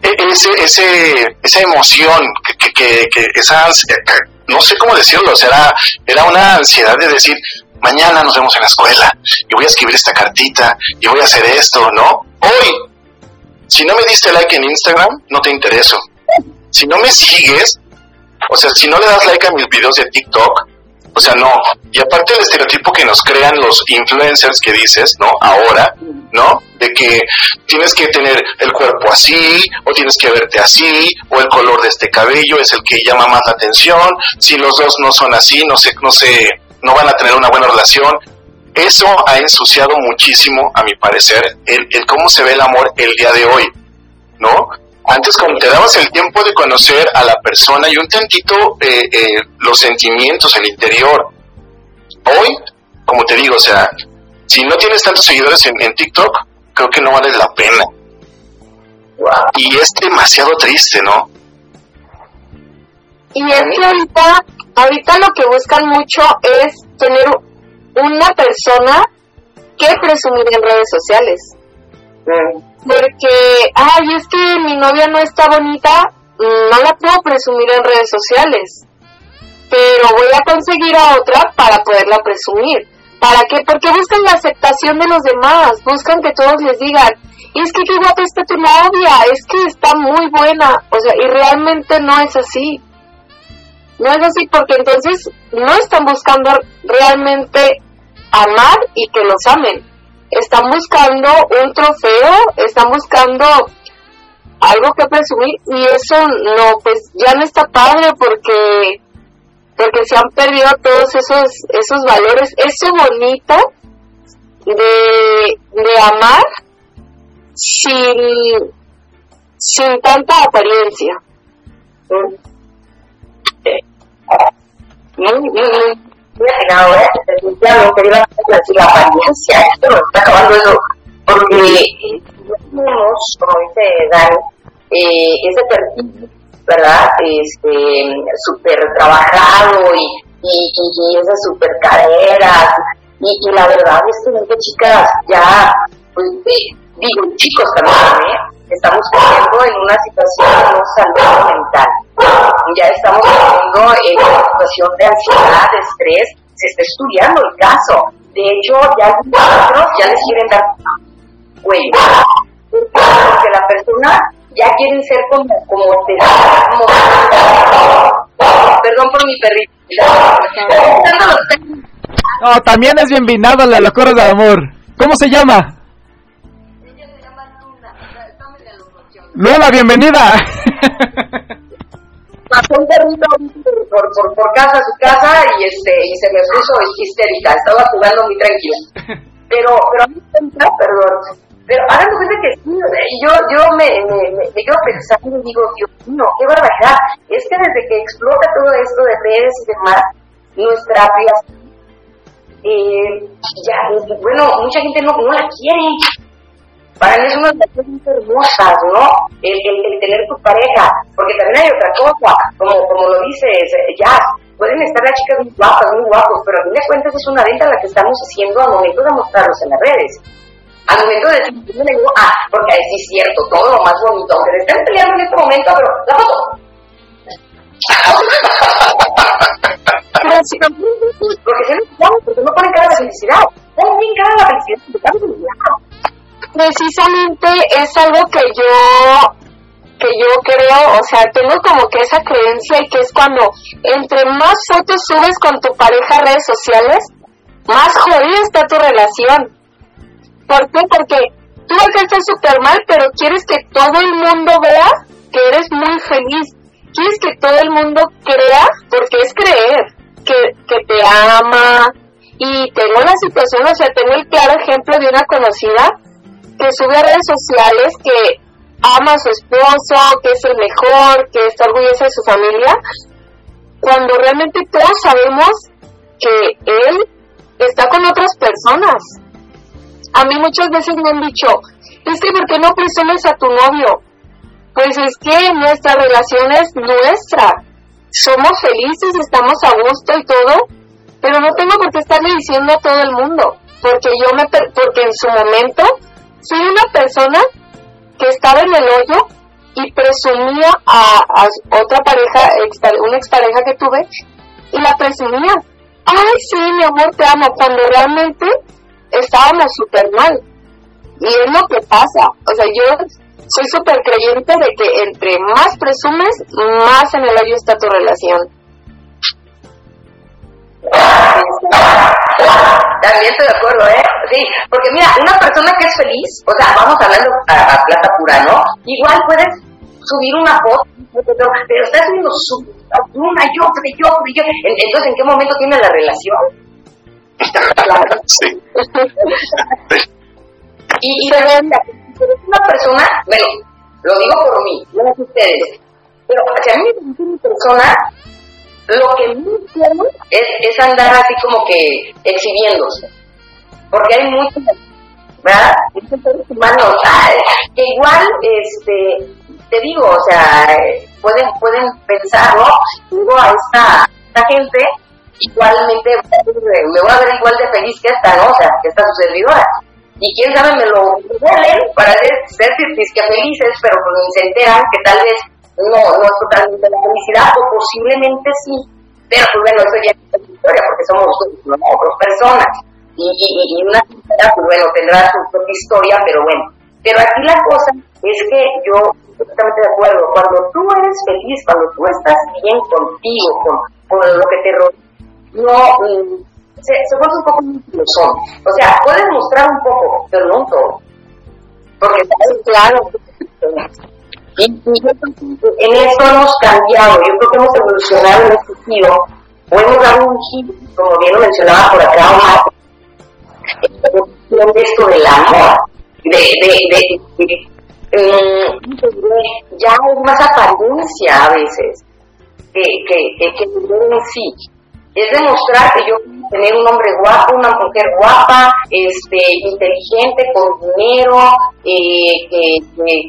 e- ese, ese, esa emoción, que, que, que, esa no sé cómo decirlo, o sea, era, era una ansiedad de decir, mañana nos vemos en la escuela y voy a escribir esta cartita y voy a hacer esto, ¿no? Hoy, si no me diste like en Instagram, no te intereso. Si no me sigues, o sea, si no le das like a mis videos de TikTok, o sea, no. Y aparte el estereotipo que nos crean los influencers que dices, ¿no? Ahora, ¿no? De que tienes que tener el cuerpo así, o tienes que verte así, o el color de este cabello es el que llama más la atención. Si los dos no son así, no sé, no sé, no van a tener una buena relación. Eso ha ensuciado muchísimo, a mi parecer, el, el cómo se ve el amor el día de hoy, ¿no? Antes como te dabas el tiempo de conocer a la persona y un tantito eh, eh, los sentimientos, el interior. Hoy, como te digo, o sea, si no tienes tantos seguidores en, en TikTok, creo que no vale la pena. Y es demasiado triste, ¿no? Y es que ahorita, ahorita lo que buscan mucho es tener una persona que presumir en redes sociales. Porque, ay, es que mi novia no está bonita, no la puedo presumir en redes sociales. Pero voy a conseguir a otra para poderla presumir. ¿Para qué? Porque buscan la aceptación de los demás, buscan que todos les digan, es que qué guapa está tu novia, es que está muy buena. O sea, y realmente no es así. No es así porque entonces no están buscando realmente amar y que los amen están buscando un trofeo, están buscando algo que presumir y eso no, pues ya no está padre porque porque se han perdido todos esos esos valores, eso bonito de, de amar sin sin tanta apariencia. Fíjate, ahora, definitivamente iba a decir la apariencia, esto nos está acabando eso, porque tenemos, como dice Dani, eh, ese perfil, ¿verdad? Este, súper trabajado y, y, y, esas súper caderas, y, la verdad es que chicas ya, pues, eh, digo, chicos también, ¿eh? estamos viviendo en una situación de salud mental. Ya estamos viviendo en una situación de ansiedad, de estrés. Se está estudiando el caso. De hecho, ya otros ya les quieren dar cuello. Porque la persona ya quieren ser como, como, como perdón por mi perrito. No, también es bien vinado la locura del amor. ¿Cómo se llama? Lola, bienvenida. Pasó un perrito por, por, por casa a su casa y este y se me puso histérica, estaba jugando muy tranquila. Pero, pero a mí me perdón, pero hagan cuenta que sí, yo, yo me, me, me, me quedo pensando y digo, Dios mío, qué barbaridad. Es que desde que explota todo esto de redes y demás, nuestra privacidad, eh, ya, bueno, mucha gente no, no la quiere, para mí es una de las cosas hermosas, ¿no? El, el, el, tener tu pareja, porque también hay otra cosa, como, como lo dices, ya, pueden estar las chicas muy guapas, muy guapos, pero a fin de cuentas es una venta la que estamos haciendo al momento de mostrarlos en las redes. Al momento de decir, le digo, ah, porque sí es cierto, todo lo más bonito, aunque estén peleando en este momento, pero la foto. porque se porque no ponen cara de felicidad, ponen bien cara de la felicidad precisamente es algo que yo que yo creo, o sea, tengo como que esa creencia y que es cuando entre más fotos subes con tu pareja a redes sociales, más jodida está tu relación. ¿Por qué? Porque tú vas a estar súper mal, pero quieres que todo el mundo vea que eres muy feliz. Quieres que todo el mundo crea, porque es creer, que, que te ama. Y tengo la situación, o sea, tengo el claro ejemplo de una conocida que sube a redes sociales que ama a su esposo, que es el mejor, que está orgulloso de su familia, cuando realmente todos sabemos que él está con otras personas. A mí muchas veces me han dicho, es que ¿por qué no presumes a tu novio? Pues es que nuestra relación es nuestra. Somos felices, estamos a gusto y todo, pero no tengo por qué estarle diciendo a todo el mundo, porque yo me porque en su momento soy una persona que estaba en el hoyo y presumía a, otra pareja, una expareja que tuve, y la presumía. Ay, sí, mi amor, te amo, cuando realmente estábamos súper mal. Y es lo que pasa. O sea, yo soy súper creyente de que entre más presumes, más en el hoyo está tu relación. También estoy de acuerdo, ¿eh? Sí, porque mira, una persona que es feliz, o sea, vamos hablando a, plata pura, ¿no? Igual puedes subir una foto, pero, estás subiendo su, una y otra y otra y otra. Entonces, ¿en qué momento tiene la relación? claro. Sí. y, y una persona, bueno, lo digo por mí, no es ustedes, pero hacia mí una persona lo que no es, es andar así como que exhibiéndose. Porque hay muchos, ¿verdad? Muchos seres humanos que igual, este, te digo, o sea, pueden, pueden pensar, ¿no? Digo a esta, esta gente, igualmente me voy a ver igual de feliz que esta, ¿no? O sea, que esta su servidora. Y quién sabe, me lo duelen para ser, ser que felices, pero pues se enteran que tal vez no, no es totalmente la felicidad, o posiblemente sí, pero pues bueno, eso ya es historia, porque somos dos personas, y, y, y una persona, pues bueno, tendrá su propia historia, pero bueno. Pero aquí la cosa es que yo estoy totalmente de acuerdo, cuando tú eres feliz, cuando tú estás bien contigo, con, con lo que te rodea, no, mm, se, se vuelve un poco son. O sea, puedes mostrar un poco, pero no un todo. Porque, claro, y, en eso hemos cambiado, yo creo que hemos evolucionado en este sentido, o hemos dado un giro, como bien lo mencionaba por acá, de esto del amor, de, de, de, mm, ya es más apariencia a veces que, que, que, que en sí. Es demostrar que yo puedo tener un hombre guapo, una mujer guapa, este, inteligente, con dinero, eh, que,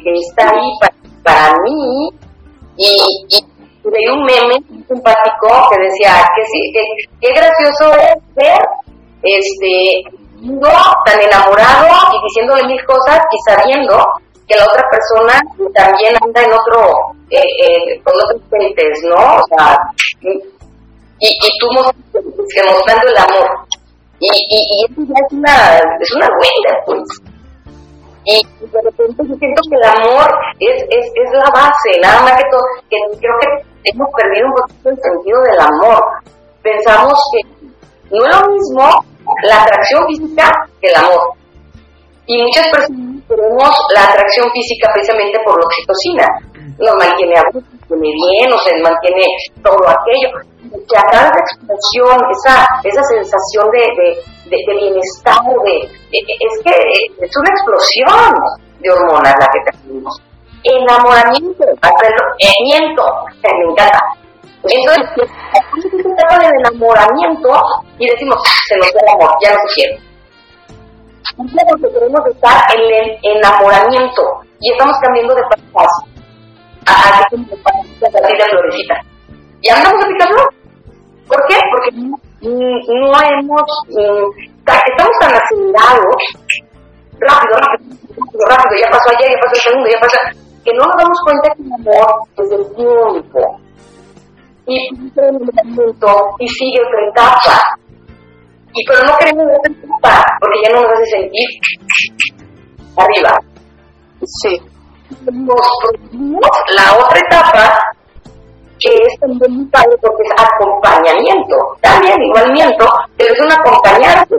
que, está ahí para para mí, y, y un meme simpático que decía que sí, qué gracioso es ver este no tan enamorado y diciéndole mil cosas y sabiendo que la otra persona también anda en otro, eh, eh, con otros gentes, ¿no? O sea, y, y tú mostrando el amor. Y, y, y eso ya es una, es una huella, pues y de repente yo siento que el amor es, es, es la base, nada más que todo, que creo que hemos perdido un poquito el sentido del amor. Pensamos que no es lo mismo la atracción física que el amor. Y muchas personas tenemos la atracción física precisamente por la oxitocina. Nos mantiene a gusto, mantiene bien, nos mantiene todo aquello. Que a cada expresión, esa, esa sensación de, de de, bienestar, de, es que es una explosión de hormonas la que tenemos. Enamoramiento, miento, me encanta. Entonces, se etapa del enamoramiento y decimos, ah, se nos da el amor, ya no se quiere. Porque queremos estar en el enamoramiento y estamos cambiando de parejas a, a, a, florecita. ¿Y andamos a picarlo? ¿Por qué? Porque no hemos, estamos tan acelerados, rápido, rápido, rápido, ya pasó ayer, ya pasó el segundo, ya pasó, que no nos damos cuenta que el amor es el tiempo. Y sigue y sigue otra etapa. Y pero no queremos otra etapa, porque ya no nos hace sentir arriba. Sí. Nos la otra etapa que es también muy padre porque es acompañamiento, también igualmiento, pero es un acompañarte,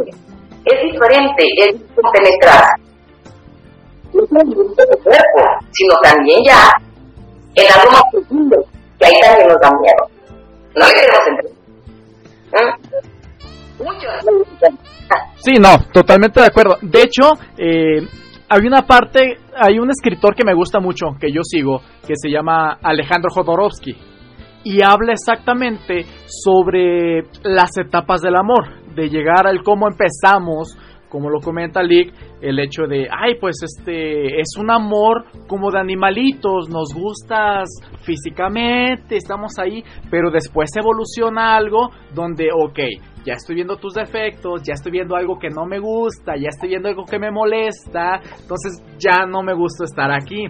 es diferente, es penetrar. No es el cuerpo, sino también ya en algo más profundo, que ahí también nos da miedo. No le queremos. ¿Eh? Mucho. Sí, no, totalmente de acuerdo. De hecho, eh, hay una parte, hay un escritor que me gusta mucho, que yo sigo, que se llama Alejandro Jodorowsky y habla exactamente sobre las etapas del amor, de llegar al cómo empezamos, como lo comenta Lick, el hecho de, ay, pues este es un amor como de animalitos, nos gustas físicamente, estamos ahí, pero después evoluciona algo donde, ok, ya estoy viendo tus defectos, ya estoy viendo algo que no me gusta, ya estoy viendo algo que me molesta, entonces ya no me gusta estar aquí.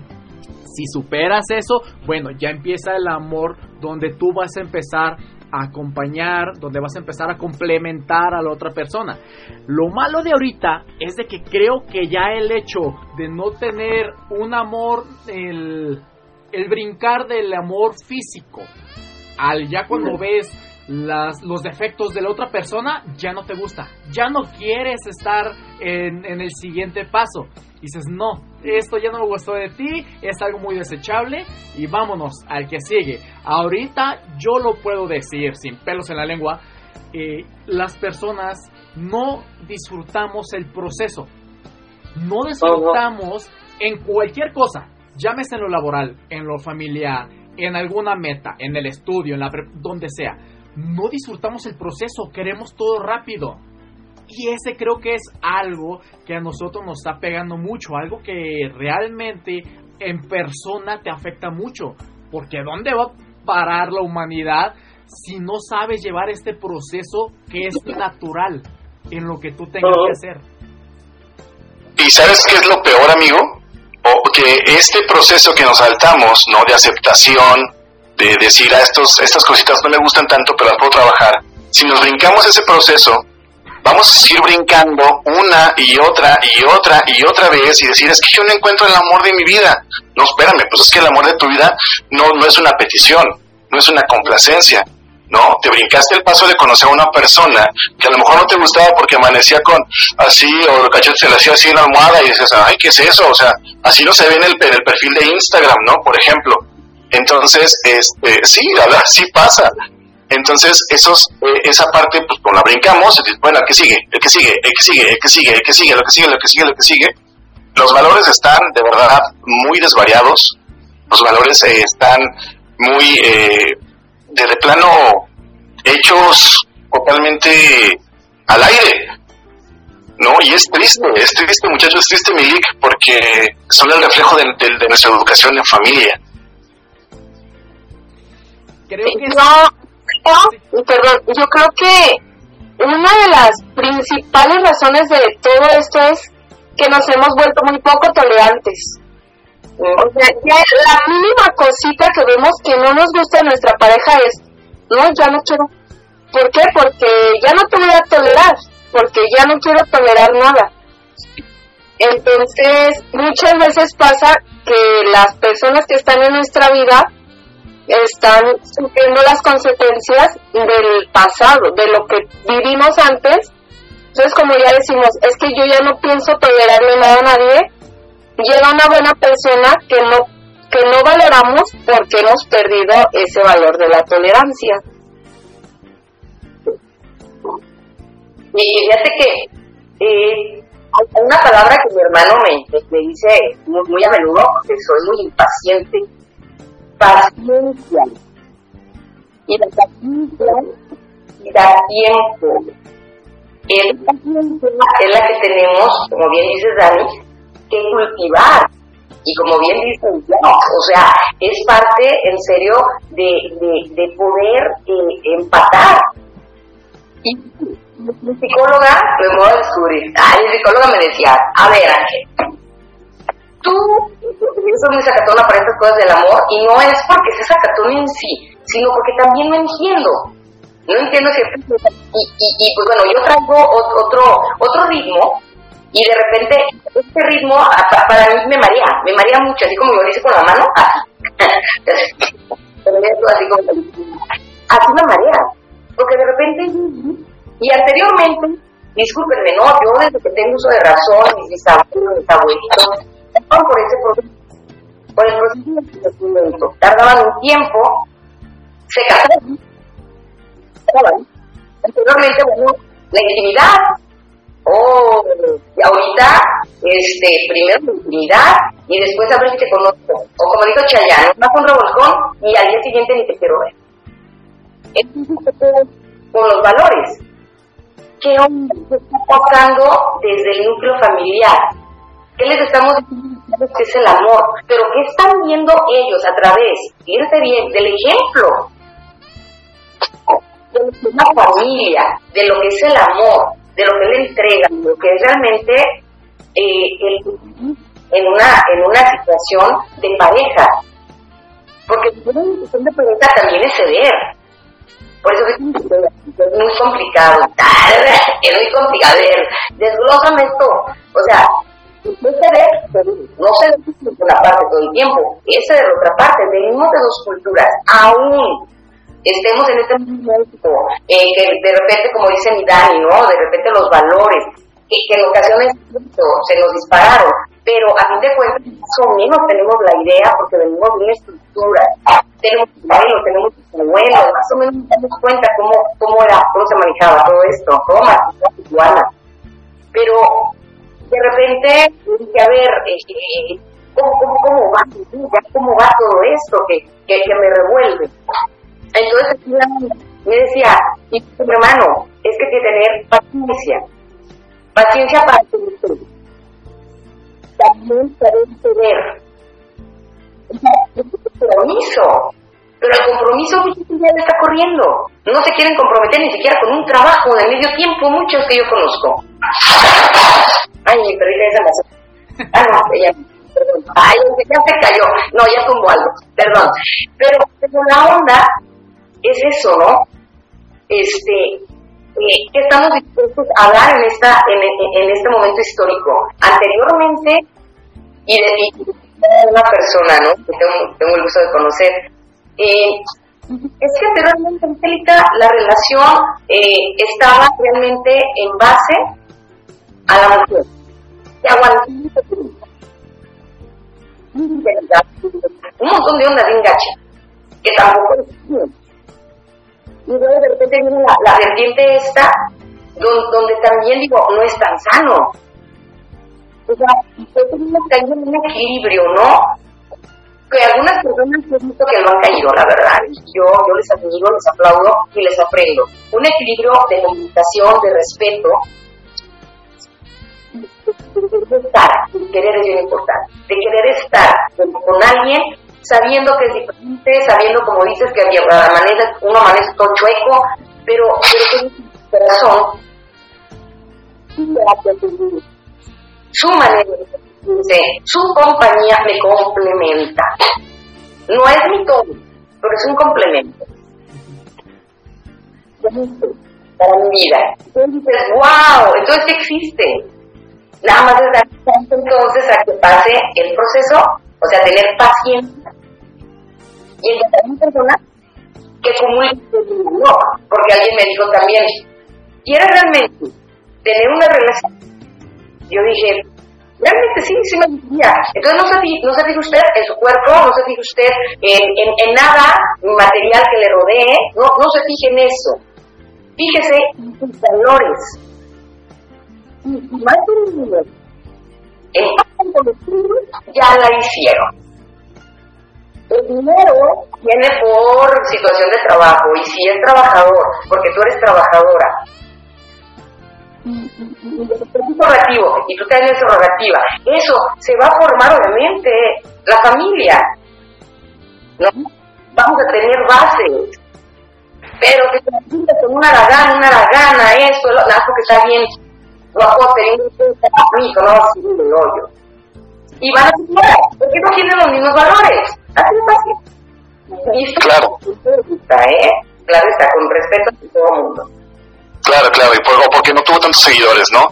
Si superas eso, bueno, ya empieza el amor donde tú vas a empezar a acompañar, donde vas a empezar a complementar a la otra persona. Lo malo de ahorita es de que creo que ya el hecho de no tener un amor, el, el brincar del amor físico, al ya cuando ves las, los defectos de la otra persona, ya no te gusta, ya no quieres estar en, en el siguiente paso. Dices, no, esto ya no me gustó de ti, es algo muy desechable y vámonos al que sigue. Ahorita yo lo puedo decir sin pelos en la lengua, eh, las personas no disfrutamos el proceso, no disfrutamos en cualquier cosa, llámese en lo laboral, en lo familiar, en alguna meta, en el estudio, en la donde sea. No disfrutamos el proceso, queremos todo rápido. Y ese creo que es algo que a nosotros nos está pegando mucho, algo que realmente en persona te afecta mucho. Porque ¿dónde va a parar la humanidad si no sabes llevar este proceso que es natural en lo que tú tengas que hacer? ¿Y sabes qué es lo peor, amigo? O que este proceso que nos saltamos, ¿no? De aceptación, de decir a estos, estas cositas no me gustan tanto, pero las puedo trabajar. Si nos brincamos ese proceso, vamos a seguir brincando una y otra y otra y otra vez y decir, es que yo no encuentro el amor de mi vida. No, espérame, pues es que el amor de tu vida no, no es una petición, no es una complacencia. No, te brincaste el paso de conocer a una persona que a lo mejor no te gustaba porque amanecía con así o el cachete se le hacía así en la almohada y dices, ay, ¿qué es eso? O sea, así no se ve en el perfil de Instagram, ¿no? Por ejemplo. Entonces, este, sí, la verdad, sí pasa. Entonces, esos, eh, esa parte, pues, la brincamos, y, bueno, el que sigue, el que sigue, el que sigue, el que sigue, el que sigue, lo que sigue, lo que sigue, lo que sigue. Los valores están, de verdad, muy desvariados. Los valores eh, están muy, eh, de plano, hechos totalmente al aire. ¿no? Y es triste, es triste, muchachos, es triste, Milik, porque son el reflejo de nuestra educación en familia. Creo que no, perdón, yo creo que una de las principales razones de todo esto es que nos hemos vuelto muy poco tolerantes. O sea, ya la mínima cosita que vemos que no nos gusta de nuestra pareja es, no, ya no quiero. ¿Por qué? Porque ya no te voy a tolerar, porque ya no quiero tolerar nada. Entonces, muchas veces pasa que las personas que están en nuestra vida están sufriendo las consecuencias del pasado, de lo que vivimos antes. Entonces, como ya decimos, es que yo ya no pienso tolerarle nada a nadie, llega una buena persona que no, que no valoramos porque hemos perdido ese valor de la tolerancia. Y fíjate que eh, hay una palabra que mi hermano me, me dice muy, a menudo, porque soy muy impaciente, paciencia. Y la paciencia da tiempo. El paciencia es la que tenemos, como bien dice Dani, que cultivar. Y como bien dice, o sea, es parte, en serio, de, de, de poder eh, empatar. Y mi psicóloga lo hemos a descubrir. Ah, mi psicóloga me decía, a ver, Ángel, tú soy muy sacatona para estas cosas del amor y no es porque sea sacatón en sí, sino porque también no entiendo. No entiendo ciertas cosas. Y, y, pues bueno, yo traigo otro, otro ritmo y de repente este ritmo para mí me marea, me marea mucho, así como yo lo hice con la mano, así. así como así me marea. Porque de repente, y anteriormente, discúlpenme, no, yo desde que tengo uso de razón, mis bisabuelos, mis abuelitos, por ese proceso, por el proceso de. Tardaban un tiempo, se casaron, anteriormente, bueno, la intimidad, o ahorita, este, primero la intimidad y después a ver si te conozco. O como dijo Chayanne, vas con revolcón y al día siguiente ni te quiero ver. Con los valores. ¿Qué onda está pasando desde el núcleo familiar? ¿Qué les estamos diciendo es el amor? Pero ¿qué están viendo ellos a través, fíjense bien, del ejemplo? De la familia, de lo que es el amor, de lo que la entrega, de lo que es realmente eh, el en una, en una situación de pareja. Porque una situación de pareja también es ceder. Por eso es muy complicado. Es muy complicado. Desglósame esto. O sea, no ceder, no ceder por una parte todo el tiempo. Esa la otra parte. Venimos de dos culturas. Aún estemos en este momento, eh, que de repente, como dice mi Dani, ¿no? De repente los valores, que, en ocasiones se nos dispararon, pero a fin de cuentas más o menos tenemos la idea porque venimos de una estructura, tenemos modelos, tenemos abuelos, más o menos nos damos cuenta cómo, cómo era, cómo se manejaba todo esto, Roma, Tijuana. Pero de repente dije, a ver, eh, ¿cómo, cómo, cómo va ¿Cómo va todo esto que, que, me revuelve? Entonces me decía, mi hermano, es que hay que tener paciencia, paciencia para que también saber un compromiso, pero el compromiso ya le está corriendo. No se quieren comprometer ni siquiera con un trabajo de medio tiempo, muchos que yo conozco. Ay, mi perrita esa la Ah. Ay, ya se cayó. No, ya tumbó algo, perdón. Pero, pero la onda es eso, ¿no? Este, eh, ¿qué estamos dispuestos a dar en, esta, en, este momento histórico? Anteriormente, y de, una persona, ¿no? Que tengo, tengo el gusto de conocer, eh, es que anteriormente, Angélica, la relación eh, estaba realmente en base a la mujer. Que un montón de ondas de engache, que tampoco es y luego de repente viene la, la vertiente esta, donde, donde, también digo, no es tan sano. O sea, en un equilibrio, ¿no? Que algunas personas he visto que lo han caído, la verdad. Yo, yo les admiro, les aplaudo y les aprendo. Un equilibrio de comunicación, de respeto, estar, querer es bien importante, de querer estar con alguien sabiendo que es diferente, sabiendo, como dices, que manera, uno amanece todo chueco, pero, pero que corazón, su manera de su compañía me complementa. No es mi todo, pero es un complemento. Para mi vida. Entonces dices, wow, entonces ¿qué existe? Nada más es dar entonces a que pase el proceso, o sea, tener paciencia y encontrar una persona que comunique no, porque alguien me dijo también, ¿quieres realmente tener una relación? Yo dije, realmente sí, sí me gustaría. Entonces no se, no se fije usted en su cuerpo, no se fije usted en, en, en nada material que le rodee, no, no se fije en eso. Fíjese en sus valores. Y, y más de en ya la hicieron. El dinero viene por situación de trabajo y si es trabajador, porque tú eres trabajadora, y es rogativo y tú tienes rogativa, eso se va a formar obviamente la familia. ¿no? Vamos a tener bases. Pero que te con una aragana, una aragana, eso, lo, que está bien, lo puedo tener un hijo, no, así de hoyo. Y van a ser porque no tienen los mismos valores. Así de fácil. Y esto claro. ¿eh? Claro está, con respeto a todo el mundo. Claro, claro, y por, porque no tuvo tantos seguidores, ¿no?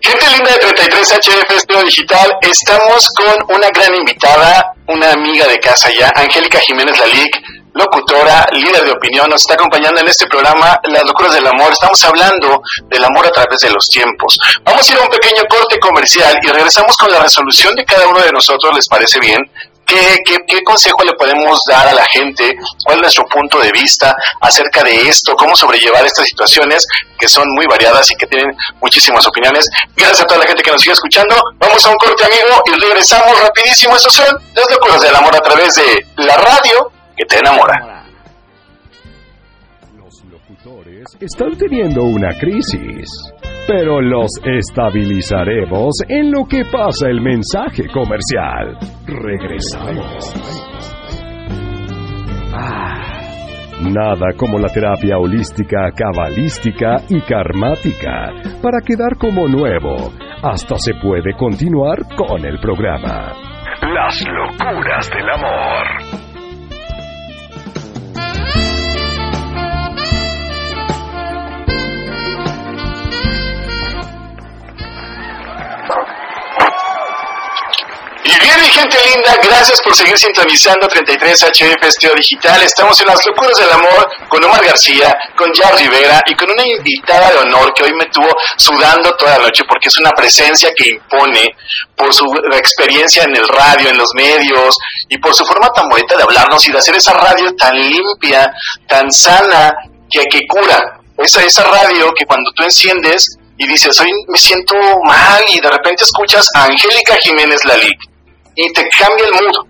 Gente linda de 33HF Estudio Digital, estamos con una gran invitada, una amiga de casa ya, Angélica Jiménez Lalic, locutora, líder de opinión, nos está acompañando en este programa Las locuras del amor. Estamos hablando del amor a través de los tiempos. Vamos a ir a un pequeño corte comercial y regresamos con la resolución de cada uno de nosotros, ¿les parece bien? ¿Qué, qué, qué consejo le podemos dar a la gente? ¿Cuál es nuestro punto de vista acerca de esto? ¿Cómo sobrellevar estas situaciones que son muy variadas y que tienen muchísimas opiniones? Gracias a toda la gente que nos sigue escuchando. Vamos a un corte, amigo, y regresamos rapidísimo. Estos son las locuras del amor a través de la radio que te enamora. Los locutores están teniendo una crisis, pero los estabilizaremos en lo que pasa el mensaje comercial. Regresamos. Ah, nada como la terapia holística, cabalística y karmática para quedar como nuevo hasta se puede continuar con el programa. Las locuras del amor. Mi gente linda, gracias por seguir sintonizando 33 HF Esteo Digital. Estamos en las locuras del amor con Omar García, con Jar Rivera y con una invitada de honor que hoy me tuvo sudando toda la noche porque es una presencia que impone por su experiencia en el radio, en los medios y por su forma tan bonita de hablarnos y de hacer esa radio tan limpia, tan sana, que, que cura. Esa, esa radio que cuando tú enciendes y dices, hoy me siento mal y de repente escuchas a Angélica Jiménez Lalic y te cambia el mood.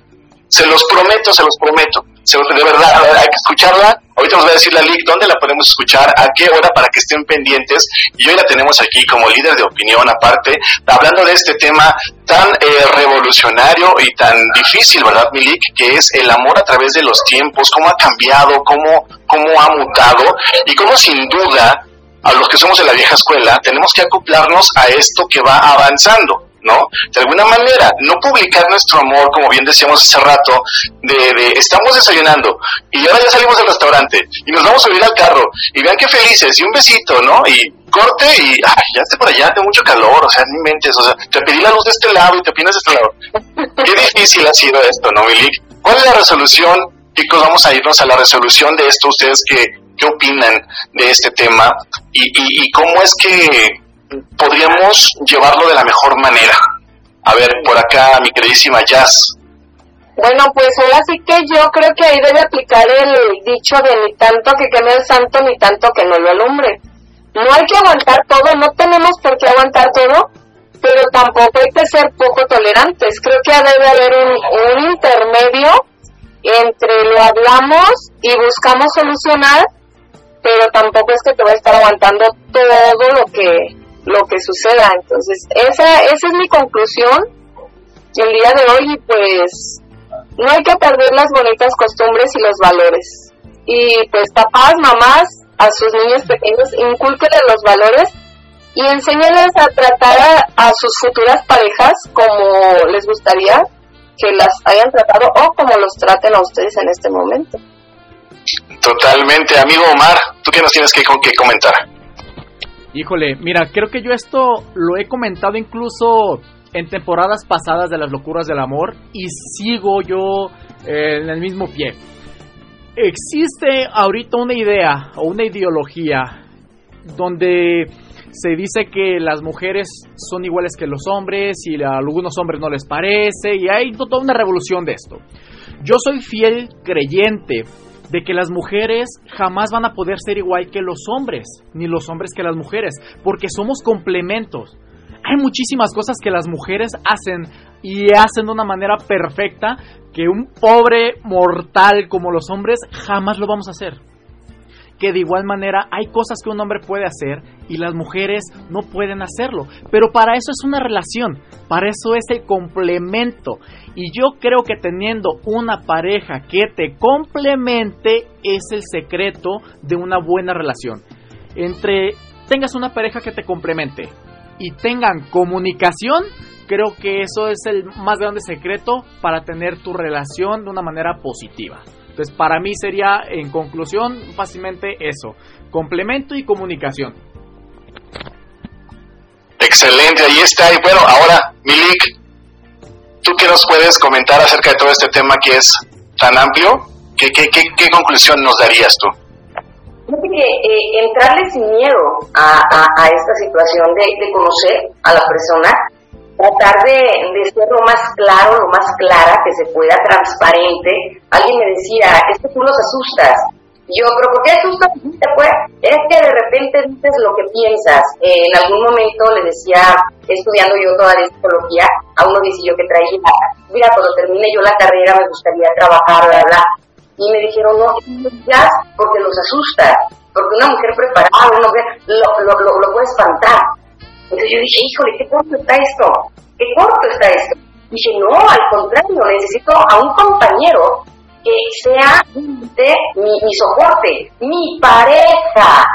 Se los prometo, se los prometo. Se de verdad, hay que escucharla. Ahorita nos va a decir la LIC dónde la podemos escuchar, a qué hora para que estén pendientes. Y hoy la tenemos aquí como líder de opinión, aparte, hablando de este tema tan eh, revolucionario y tan difícil, ¿verdad, Milik? Que es el amor a través de los tiempos, cómo ha cambiado, cómo, cómo ha mutado y cómo sin duda a los que somos de la vieja escuela tenemos que acoplarnos a esto que va avanzando. ¿No? De alguna manera, no publicar nuestro amor, como bien decíamos hace rato, de, estamos desayunando y ahora ya salimos del restaurante y nos vamos a subir al carro y vean qué felices y un besito, ¿no? Y corte y ay, ya esté por allá, tengo mucho calor, o sea, ni mentes, o sea, te pedí la luz de este lado y te opinas de este lado. Qué difícil ha sido esto, ¿no, Milik? ¿Cuál es la resolución? Chicos, vamos a irnos a la resolución de esto. ¿Ustedes qué, qué opinan de este tema? Y, y, y cómo es que podríamos llevarlo de la mejor manera? A ver, por acá, mi queridísima Jazz. Bueno, pues ahora sí que yo creo que ahí debe aplicar el dicho de ni tanto que queme el santo, ni tanto que no lo alumbre. No hay que aguantar todo, no tenemos por qué aguantar todo, pero tampoco hay que ser poco tolerantes. Creo que debe haber un, intermedio entre lo hablamos y buscamos solucionar, pero tampoco es que te va a estar aguantando todo lo que lo que suceda. Entonces, esa, esa es mi conclusión el día de hoy pues no hay que perder las bonitas costumbres y los valores. Y pues papás, mamás, a sus niños pequeños, inculquenles los valores y enséñenles a tratar a, a, sus futuras parejas como les gustaría que las hayan tratado o como los traten a ustedes en este momento. Totalmente, amigo Omar, ¿tú qué nos tienes que, que comentar? Híjole, mira, creo que yo esto lo he comentado incluso en temporadas pasadas de las locuras del amor y sigo yo eh, en el mismo pie. Existe ahorita una idea o una ideología donde se dice que las mujeres son iguales que los hombres y a algunos hombres no les parece y hay toda una revolución de esto. Yo soy fiel creyente de que las mujeres jamás van a poder ser igual que los hombres, ni los hombres que las mujeres, porque somos complementos. Hay muchísimas cosas que las mujeres hacen y hacen de una manera perfecta que un pobre mortal como los hombres jamás lo vamos a hacer que de igual manera hay cosas que un hombre puede hacer y las mujeres no pueden hacerlo. Pero para eso es una relación, para eso es el complemento. Y yo creo que teniendo una pareja que te complemente es el secreto de una buena relación. Entre tengas una pareja que te complemente y tengan comunicación, creo que eso es el más grande secreto para tener tu relación de una manera positiva. Entonces, para mí sería, en conclusión, fácilmente eso, complemento y comunicación. Excelente, ahí está. Y bueno, ahora, Milik, ¿tú qué nos puedes comentar acerca de todo este tema que es tan amplio? ¿Qué, qué, qué, conclusión nos darías tú? Fíjate que eh, entrarle sin miedo a, a, esta situación de, de, conocer a la persona tratar de, ser lo más claro, lo más clara que se pueda, transparente. Alguien me decía, es que tú los asustas. yo, pero ¿por qué asustas? Pues es que de repente dices lo que piensas. en algún momento le decía, estudiando yo toda la psicología, a uno dice yo que traía, mira, cuando termine yo la carrera me gustaría trabajar, bla, bla. Y me dijeron, no, ya porque los asustas, porque una mujer preparada, una mujer, lo, lo, lo puede espantar. Entonces yo dije, híjole, qué corto está esto, qué corto está esto. Dije, no, al contrario, necesito a un compañero que sea de mi, mi soporte, mi pareja.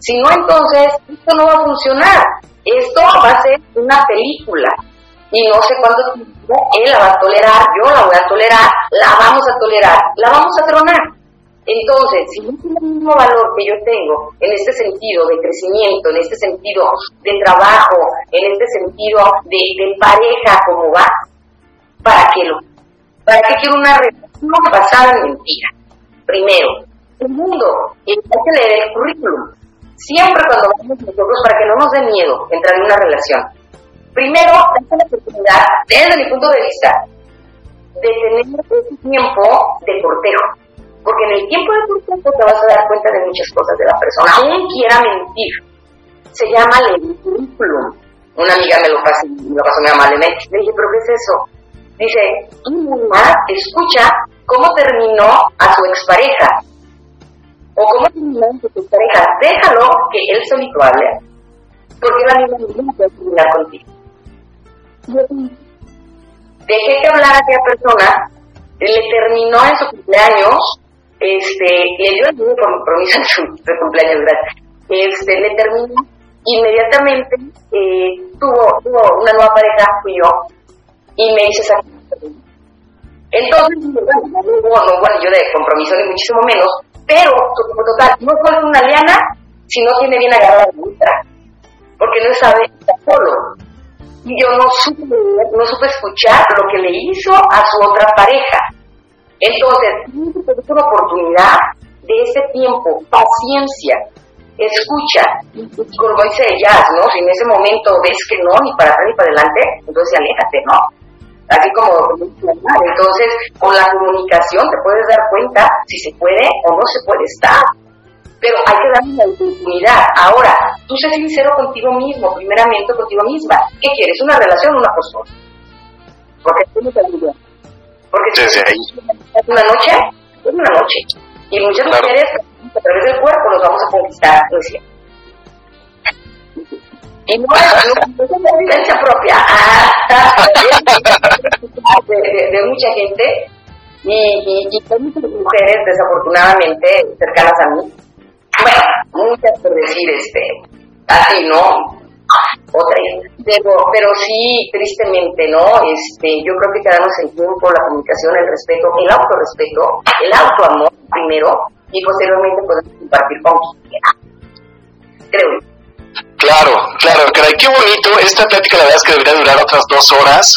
Si no, entonces esto no va a funcionar. esto va a ser una película y no sé cuánto tiempo él la va a tolerar, yo la voy a tolerar, la vamos a tolerar, la vamos a tronar. Entonces, si no tiene el mismo valor que yo tengo en este sentido de crecimiento, en este sentido de trabajo, en este sentido de, pareja como va, ¿para qué lo? ¿Para qué quiero una relación basada en mentira? Primero, segundo, hay que leer el currículum. Siempre cuando vamos nosotros, para que no nos dé miedo entrar en una relación, primero, date la oportunidad, desde mi punto de vista, de tener ese tiempo de cortejo. Porque en el tiempo de cortejo te vas a dar cuenta de muchas cosas de la persona, aún quiera mentir. Se llama el currículum. Una amiga me lo pasó, me lo pasó mi mamá, le dije, pero ¿qué es eso? Dice, tu mamá escucha cómo terminó a su expareja. O cómo terminó a su expareja. Déjalo que él solito hable. Porque la misma no puede terminar contigo. Dejé que hablara aquella persona, le terminó en su cumpleaños, este, le dio el mismo compromiso su cumpleaños, gracias. Este, le terminó, inmediatamente eh, tuvo, tuvo una nueva pareja, fui yo, y me hice esa entonces, bueno, no, bueno, yo de compromiso ni muchísimo menos, pero, total, no es una liana si no tiene bien agarrada la otra, porque no sabe estar solo. Y yo no supe, no supe escuchar lo que le hizo a su otra pareja. Entonces, es una oportunidad de ese tiempo, paciencia, escucha, como dice Jazz, ¿no? Si en ese momento ves que no, ni para atrás ni para adelante, entonces aléjate, ¿no? así como entonces con la comunicación te puedes dar cuenta si se puede o no se puede estar pero hay que darle la oportunidad ahora tú sé sincero contigo mismo primeramente contigo misma ¿qué quieres? ¿una relación o una postura? porque tú no te porque si ahí. es una noche es una noche. Y muchas mujeres a través del cuerpo los vamos a conquistar no es cierto y no, no, es una vivencia propia. De, de, mucha gente. Y, y, y muchas mujeres. desafortunadamente cercanas a mí. Bueno muchas por decir este así no otra pero, pero sí tristemente no este yo creo que quedamos el tiempo la comunicación el respeto el autorrespeto el autoamor primero y posteriormente podemos compartir con quien creo Claro, claro, caray, qué bonito. Esta plática la verdad es que debería durar otras dos horas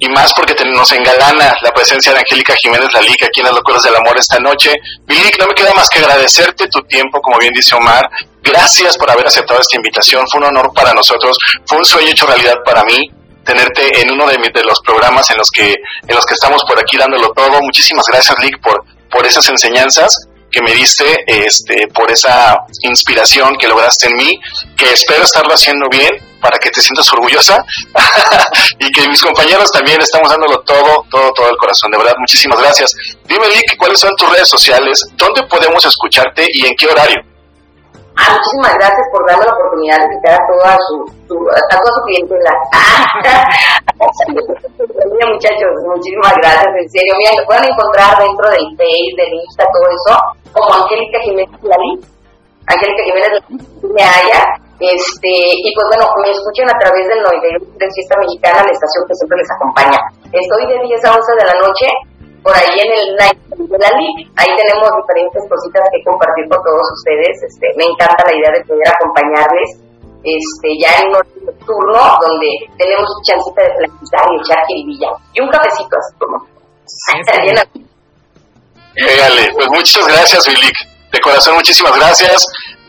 y más porque nos engalana la presencia de Angélica Jiménez Lalica aquí en Las Locuras del Amor esta noche. Bilic, no me queda más que agradecerte tu tiempo, como bien dice Omar. Gracias por haber aceptado esta invitación. Fue un honor para nosotros, fue un sueño hecho realidad para mí tenerte en uno de, de los programas en los que en los que estamos por aquí dándolo todo. Muchísimas gracias, Lick, por por esas enseñanzas que me diste este, por esa inspiración que lograste en mí, que espero estarlo haciendo bien para que te sientas orgullosa y que mis compañeros también estamos dándolo todo, todo, todo el corazón. De verdad, muchísimas gracias. Dime, Lick, ¿cuáles son tus redes sociales? ¿Dónde podemos escucharte y en qué horario? Ah, muchísimas gracias por darme la oportunidad de invitar a toda su, su a toda su clientela. muchachos, muchísimas gracias, en serio. Mira, me pueden encontrar dentro del Face, del Insta, todo eso, como Angélica Jiménez Lali. Angélica Jiménez me haya. Este, y pues bueno, me escuchan a través del 91 de Fiesta Mexicana, la estación que siempre les acompaña. Estoy de 10 a 11 de la noche por ahí en el night de la LIC. Ahí tenemos diferentes cositas que compartir con todos ustedes. Este, me encanta la idea de poder acompañarles este, ya en un turno donde tenemos chancita de platicar y echar jiribilla. Y un cafecito así como. Dígale, pues muchas gracias, Bilic. De corazón, muchísimas gracias.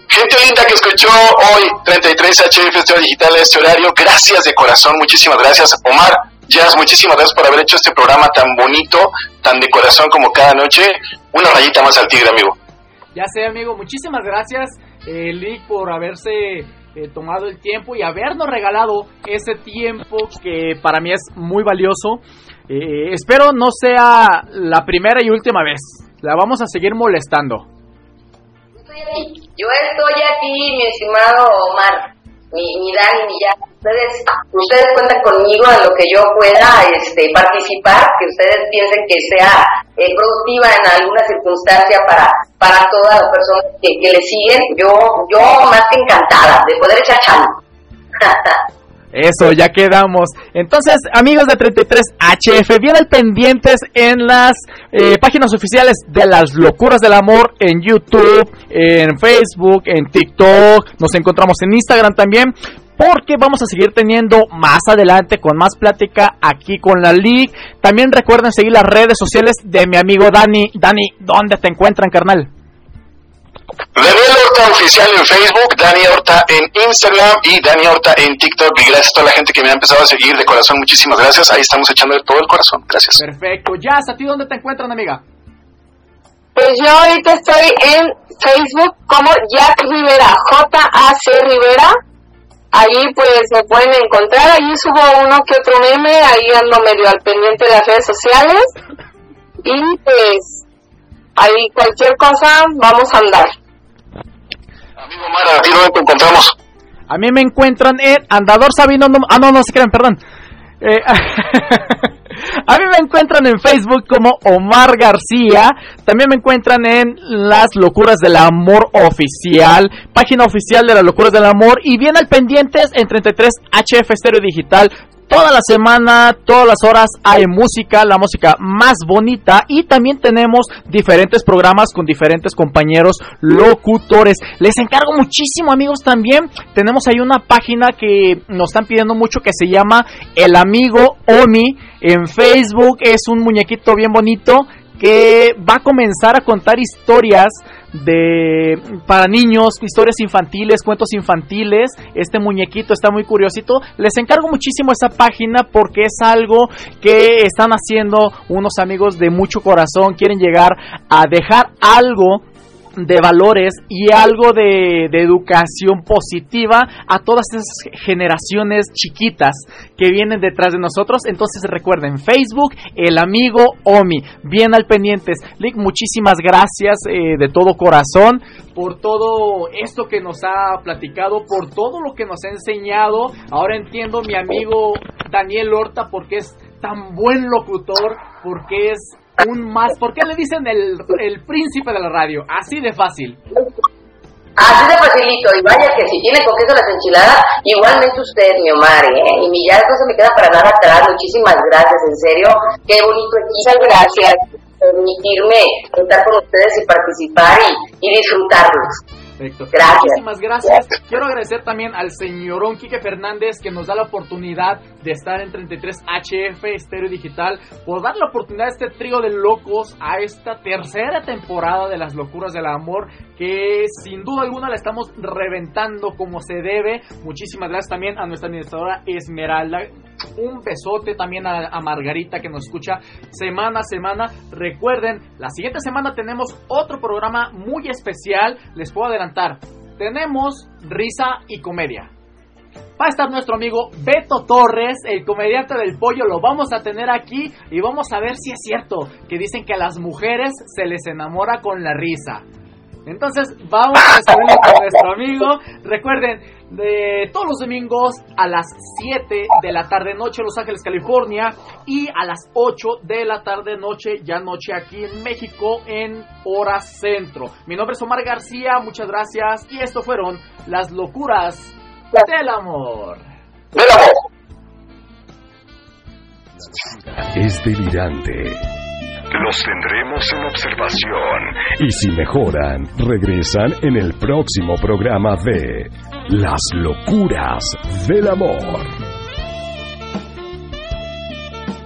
Gente linda que escuchó hoy 33 HF Digital este horario, gracias de corazón, muchísimas gracias. Omar, Jazz, muchísimas gracias por haber hecho este programa tan bonito, tan de corazón como cada noche. Una rayita más al tigre, amigo. Ya sé, amigo, muchísimas gracias, eh, Lick, por haberse eh, tomado el tiempo y habernos regalado ese tiempo que para mí es muy valioso. Eh, espero no sea la primera y última vez. La vamos a seguir molestando. Yo estoy aquí, mi estimado Omar ni, ni Dani, ni ya. Ustedes, ustedes cuentan conmigo en lo que yo pueda este, participar, que ustedes piensen que sea eh, productiva en alguna circunstancia para, para todas las personas que, le siguen. Yo, yo más que encantada de poder echar chano. Eso, ya quedamos. Entonces, amigos de 33HF, bien pendientes en las eh, páginas oficiales de las locuras del amor en YouTube, en Facebook, en TikTok, nos encontramos en Instagram también. Porque vamos a seguir teniendo más adelante con más plática aquí con la League. También recuerden seguir las redes sociales de mi amigo Dani. Dani, ¿dónde te encuentran, carnal? Daniel Horta Oficial en Facebook, Dani Horta en Instagram y Dani Horta en TikTok. Y gracias a toda la gente que me ha empezado a seguir de corazón. Muchísimas gracias. Ahí estamos echando todo el corazón. Gracias. Perfecto. Jazz, ¿a ti dónde te encuentran, amiga? Pues yo ahorita estoy en Facebook como Jack Rivera, J-A-C Rivera. Ahí pues me pueden encontrar, ahí subo uno que otro meme, ahí ando medio al pendiente de las redes sociales. Y pues ahí cualquier cosa vamos a andar. Amigo ¿a ti dónde encontramos? A mí me encuentran en Andador Sabino. No, ah, no, no se crean, perdón. Eh, a mí me encuentran en Facebook como Omar García. También me encuentran en Las Locuras del Amor Oficial, página oficial de las Locuras del Amor. Y bien al pendientes en 33 HF Stereo Digital Toda la semana, todas las horas hay música, la música más bonita y también tenemos diferentes programas con diferentes compañeros locutores. Les encargo muchísimo amigos también. Tenemos ahí una página que nos están pidiendo mucho que se llama El Amigo Omi. En Facebook es un muñequito bien bonito que va a comenzar a contar historias de para niños, historias infantiles, cuentos infantiles. Este muñequito está muy curiosito. Les encargo muchísimo esa página porque es algo que están haciendo unos amigos de mucho corazón. Quieren llegar a dejar algo de valores y algo de, educación positiva a todas esas generaciones chiquitas que vienen detrás de nosotros. Entonces recuerden, Facebook, el amigo Omi, bien al pendientes. Lick, muchísimas gracias eh, de todo corazón por todo esto que nos ha platicado, por todo lo que nos ha enseñado. Ahora entiendo mi amigo Daniel Horta porque es tan buen locutor, porque es un más. ¿Por qué le dicen el, el príncipe de la radio? Así de fácil. Así de facilito, y vaya que si tiene con queso las enchiladas, igualmente usted, mi Omar, ¿eh? Y mi ya no se me queda para nada atrás, muchísimas gracias, en serio, qué bonito muchas gracias por permitirme estar con ustedes y participar y, y disfrutarlos. Perfecto. Gracias. Muchísimas gracias. Quiero agradecer también al señorón Quique Fernández que nos da la oportunidad de estar en 33 HF Estéreo Digital, por dar la oportunidad a este trío de locos a esta tercera temporada de Las Locuras del Amor, que sin duda alguna la estamos reventando como se debe. Muchísimas gracias también a nuestra administradora Esmeralda. Un besote también a, a Margarita que nos escucha semana a semana. Recuerden, la siguiente semana tenemos otro programa muy especial. Les puedo adelantar tenemos risa y comedia. Va a estar nuestro amigo Beto Torres, el comediante del pollo, lo vamos a tener aquí y vamos a ver si es cierto que dicen que a las mujeres se les enamora con la risa. Entonces vamos a recibirlo con nuestro amigo. Recuerden, de todos los domingos a las 7 de la tarde noche en Los Ángeles, California y a las 8 de la tarde noche, ya noche aquí en México en hora centro. Mi nombre es Omar García, muchas gracias y esto fueron las locuras del amor. Del amor. Es delirante. Los tendremos en observación y si mejoran, regresan en el próximo programa de Las locuras del amor.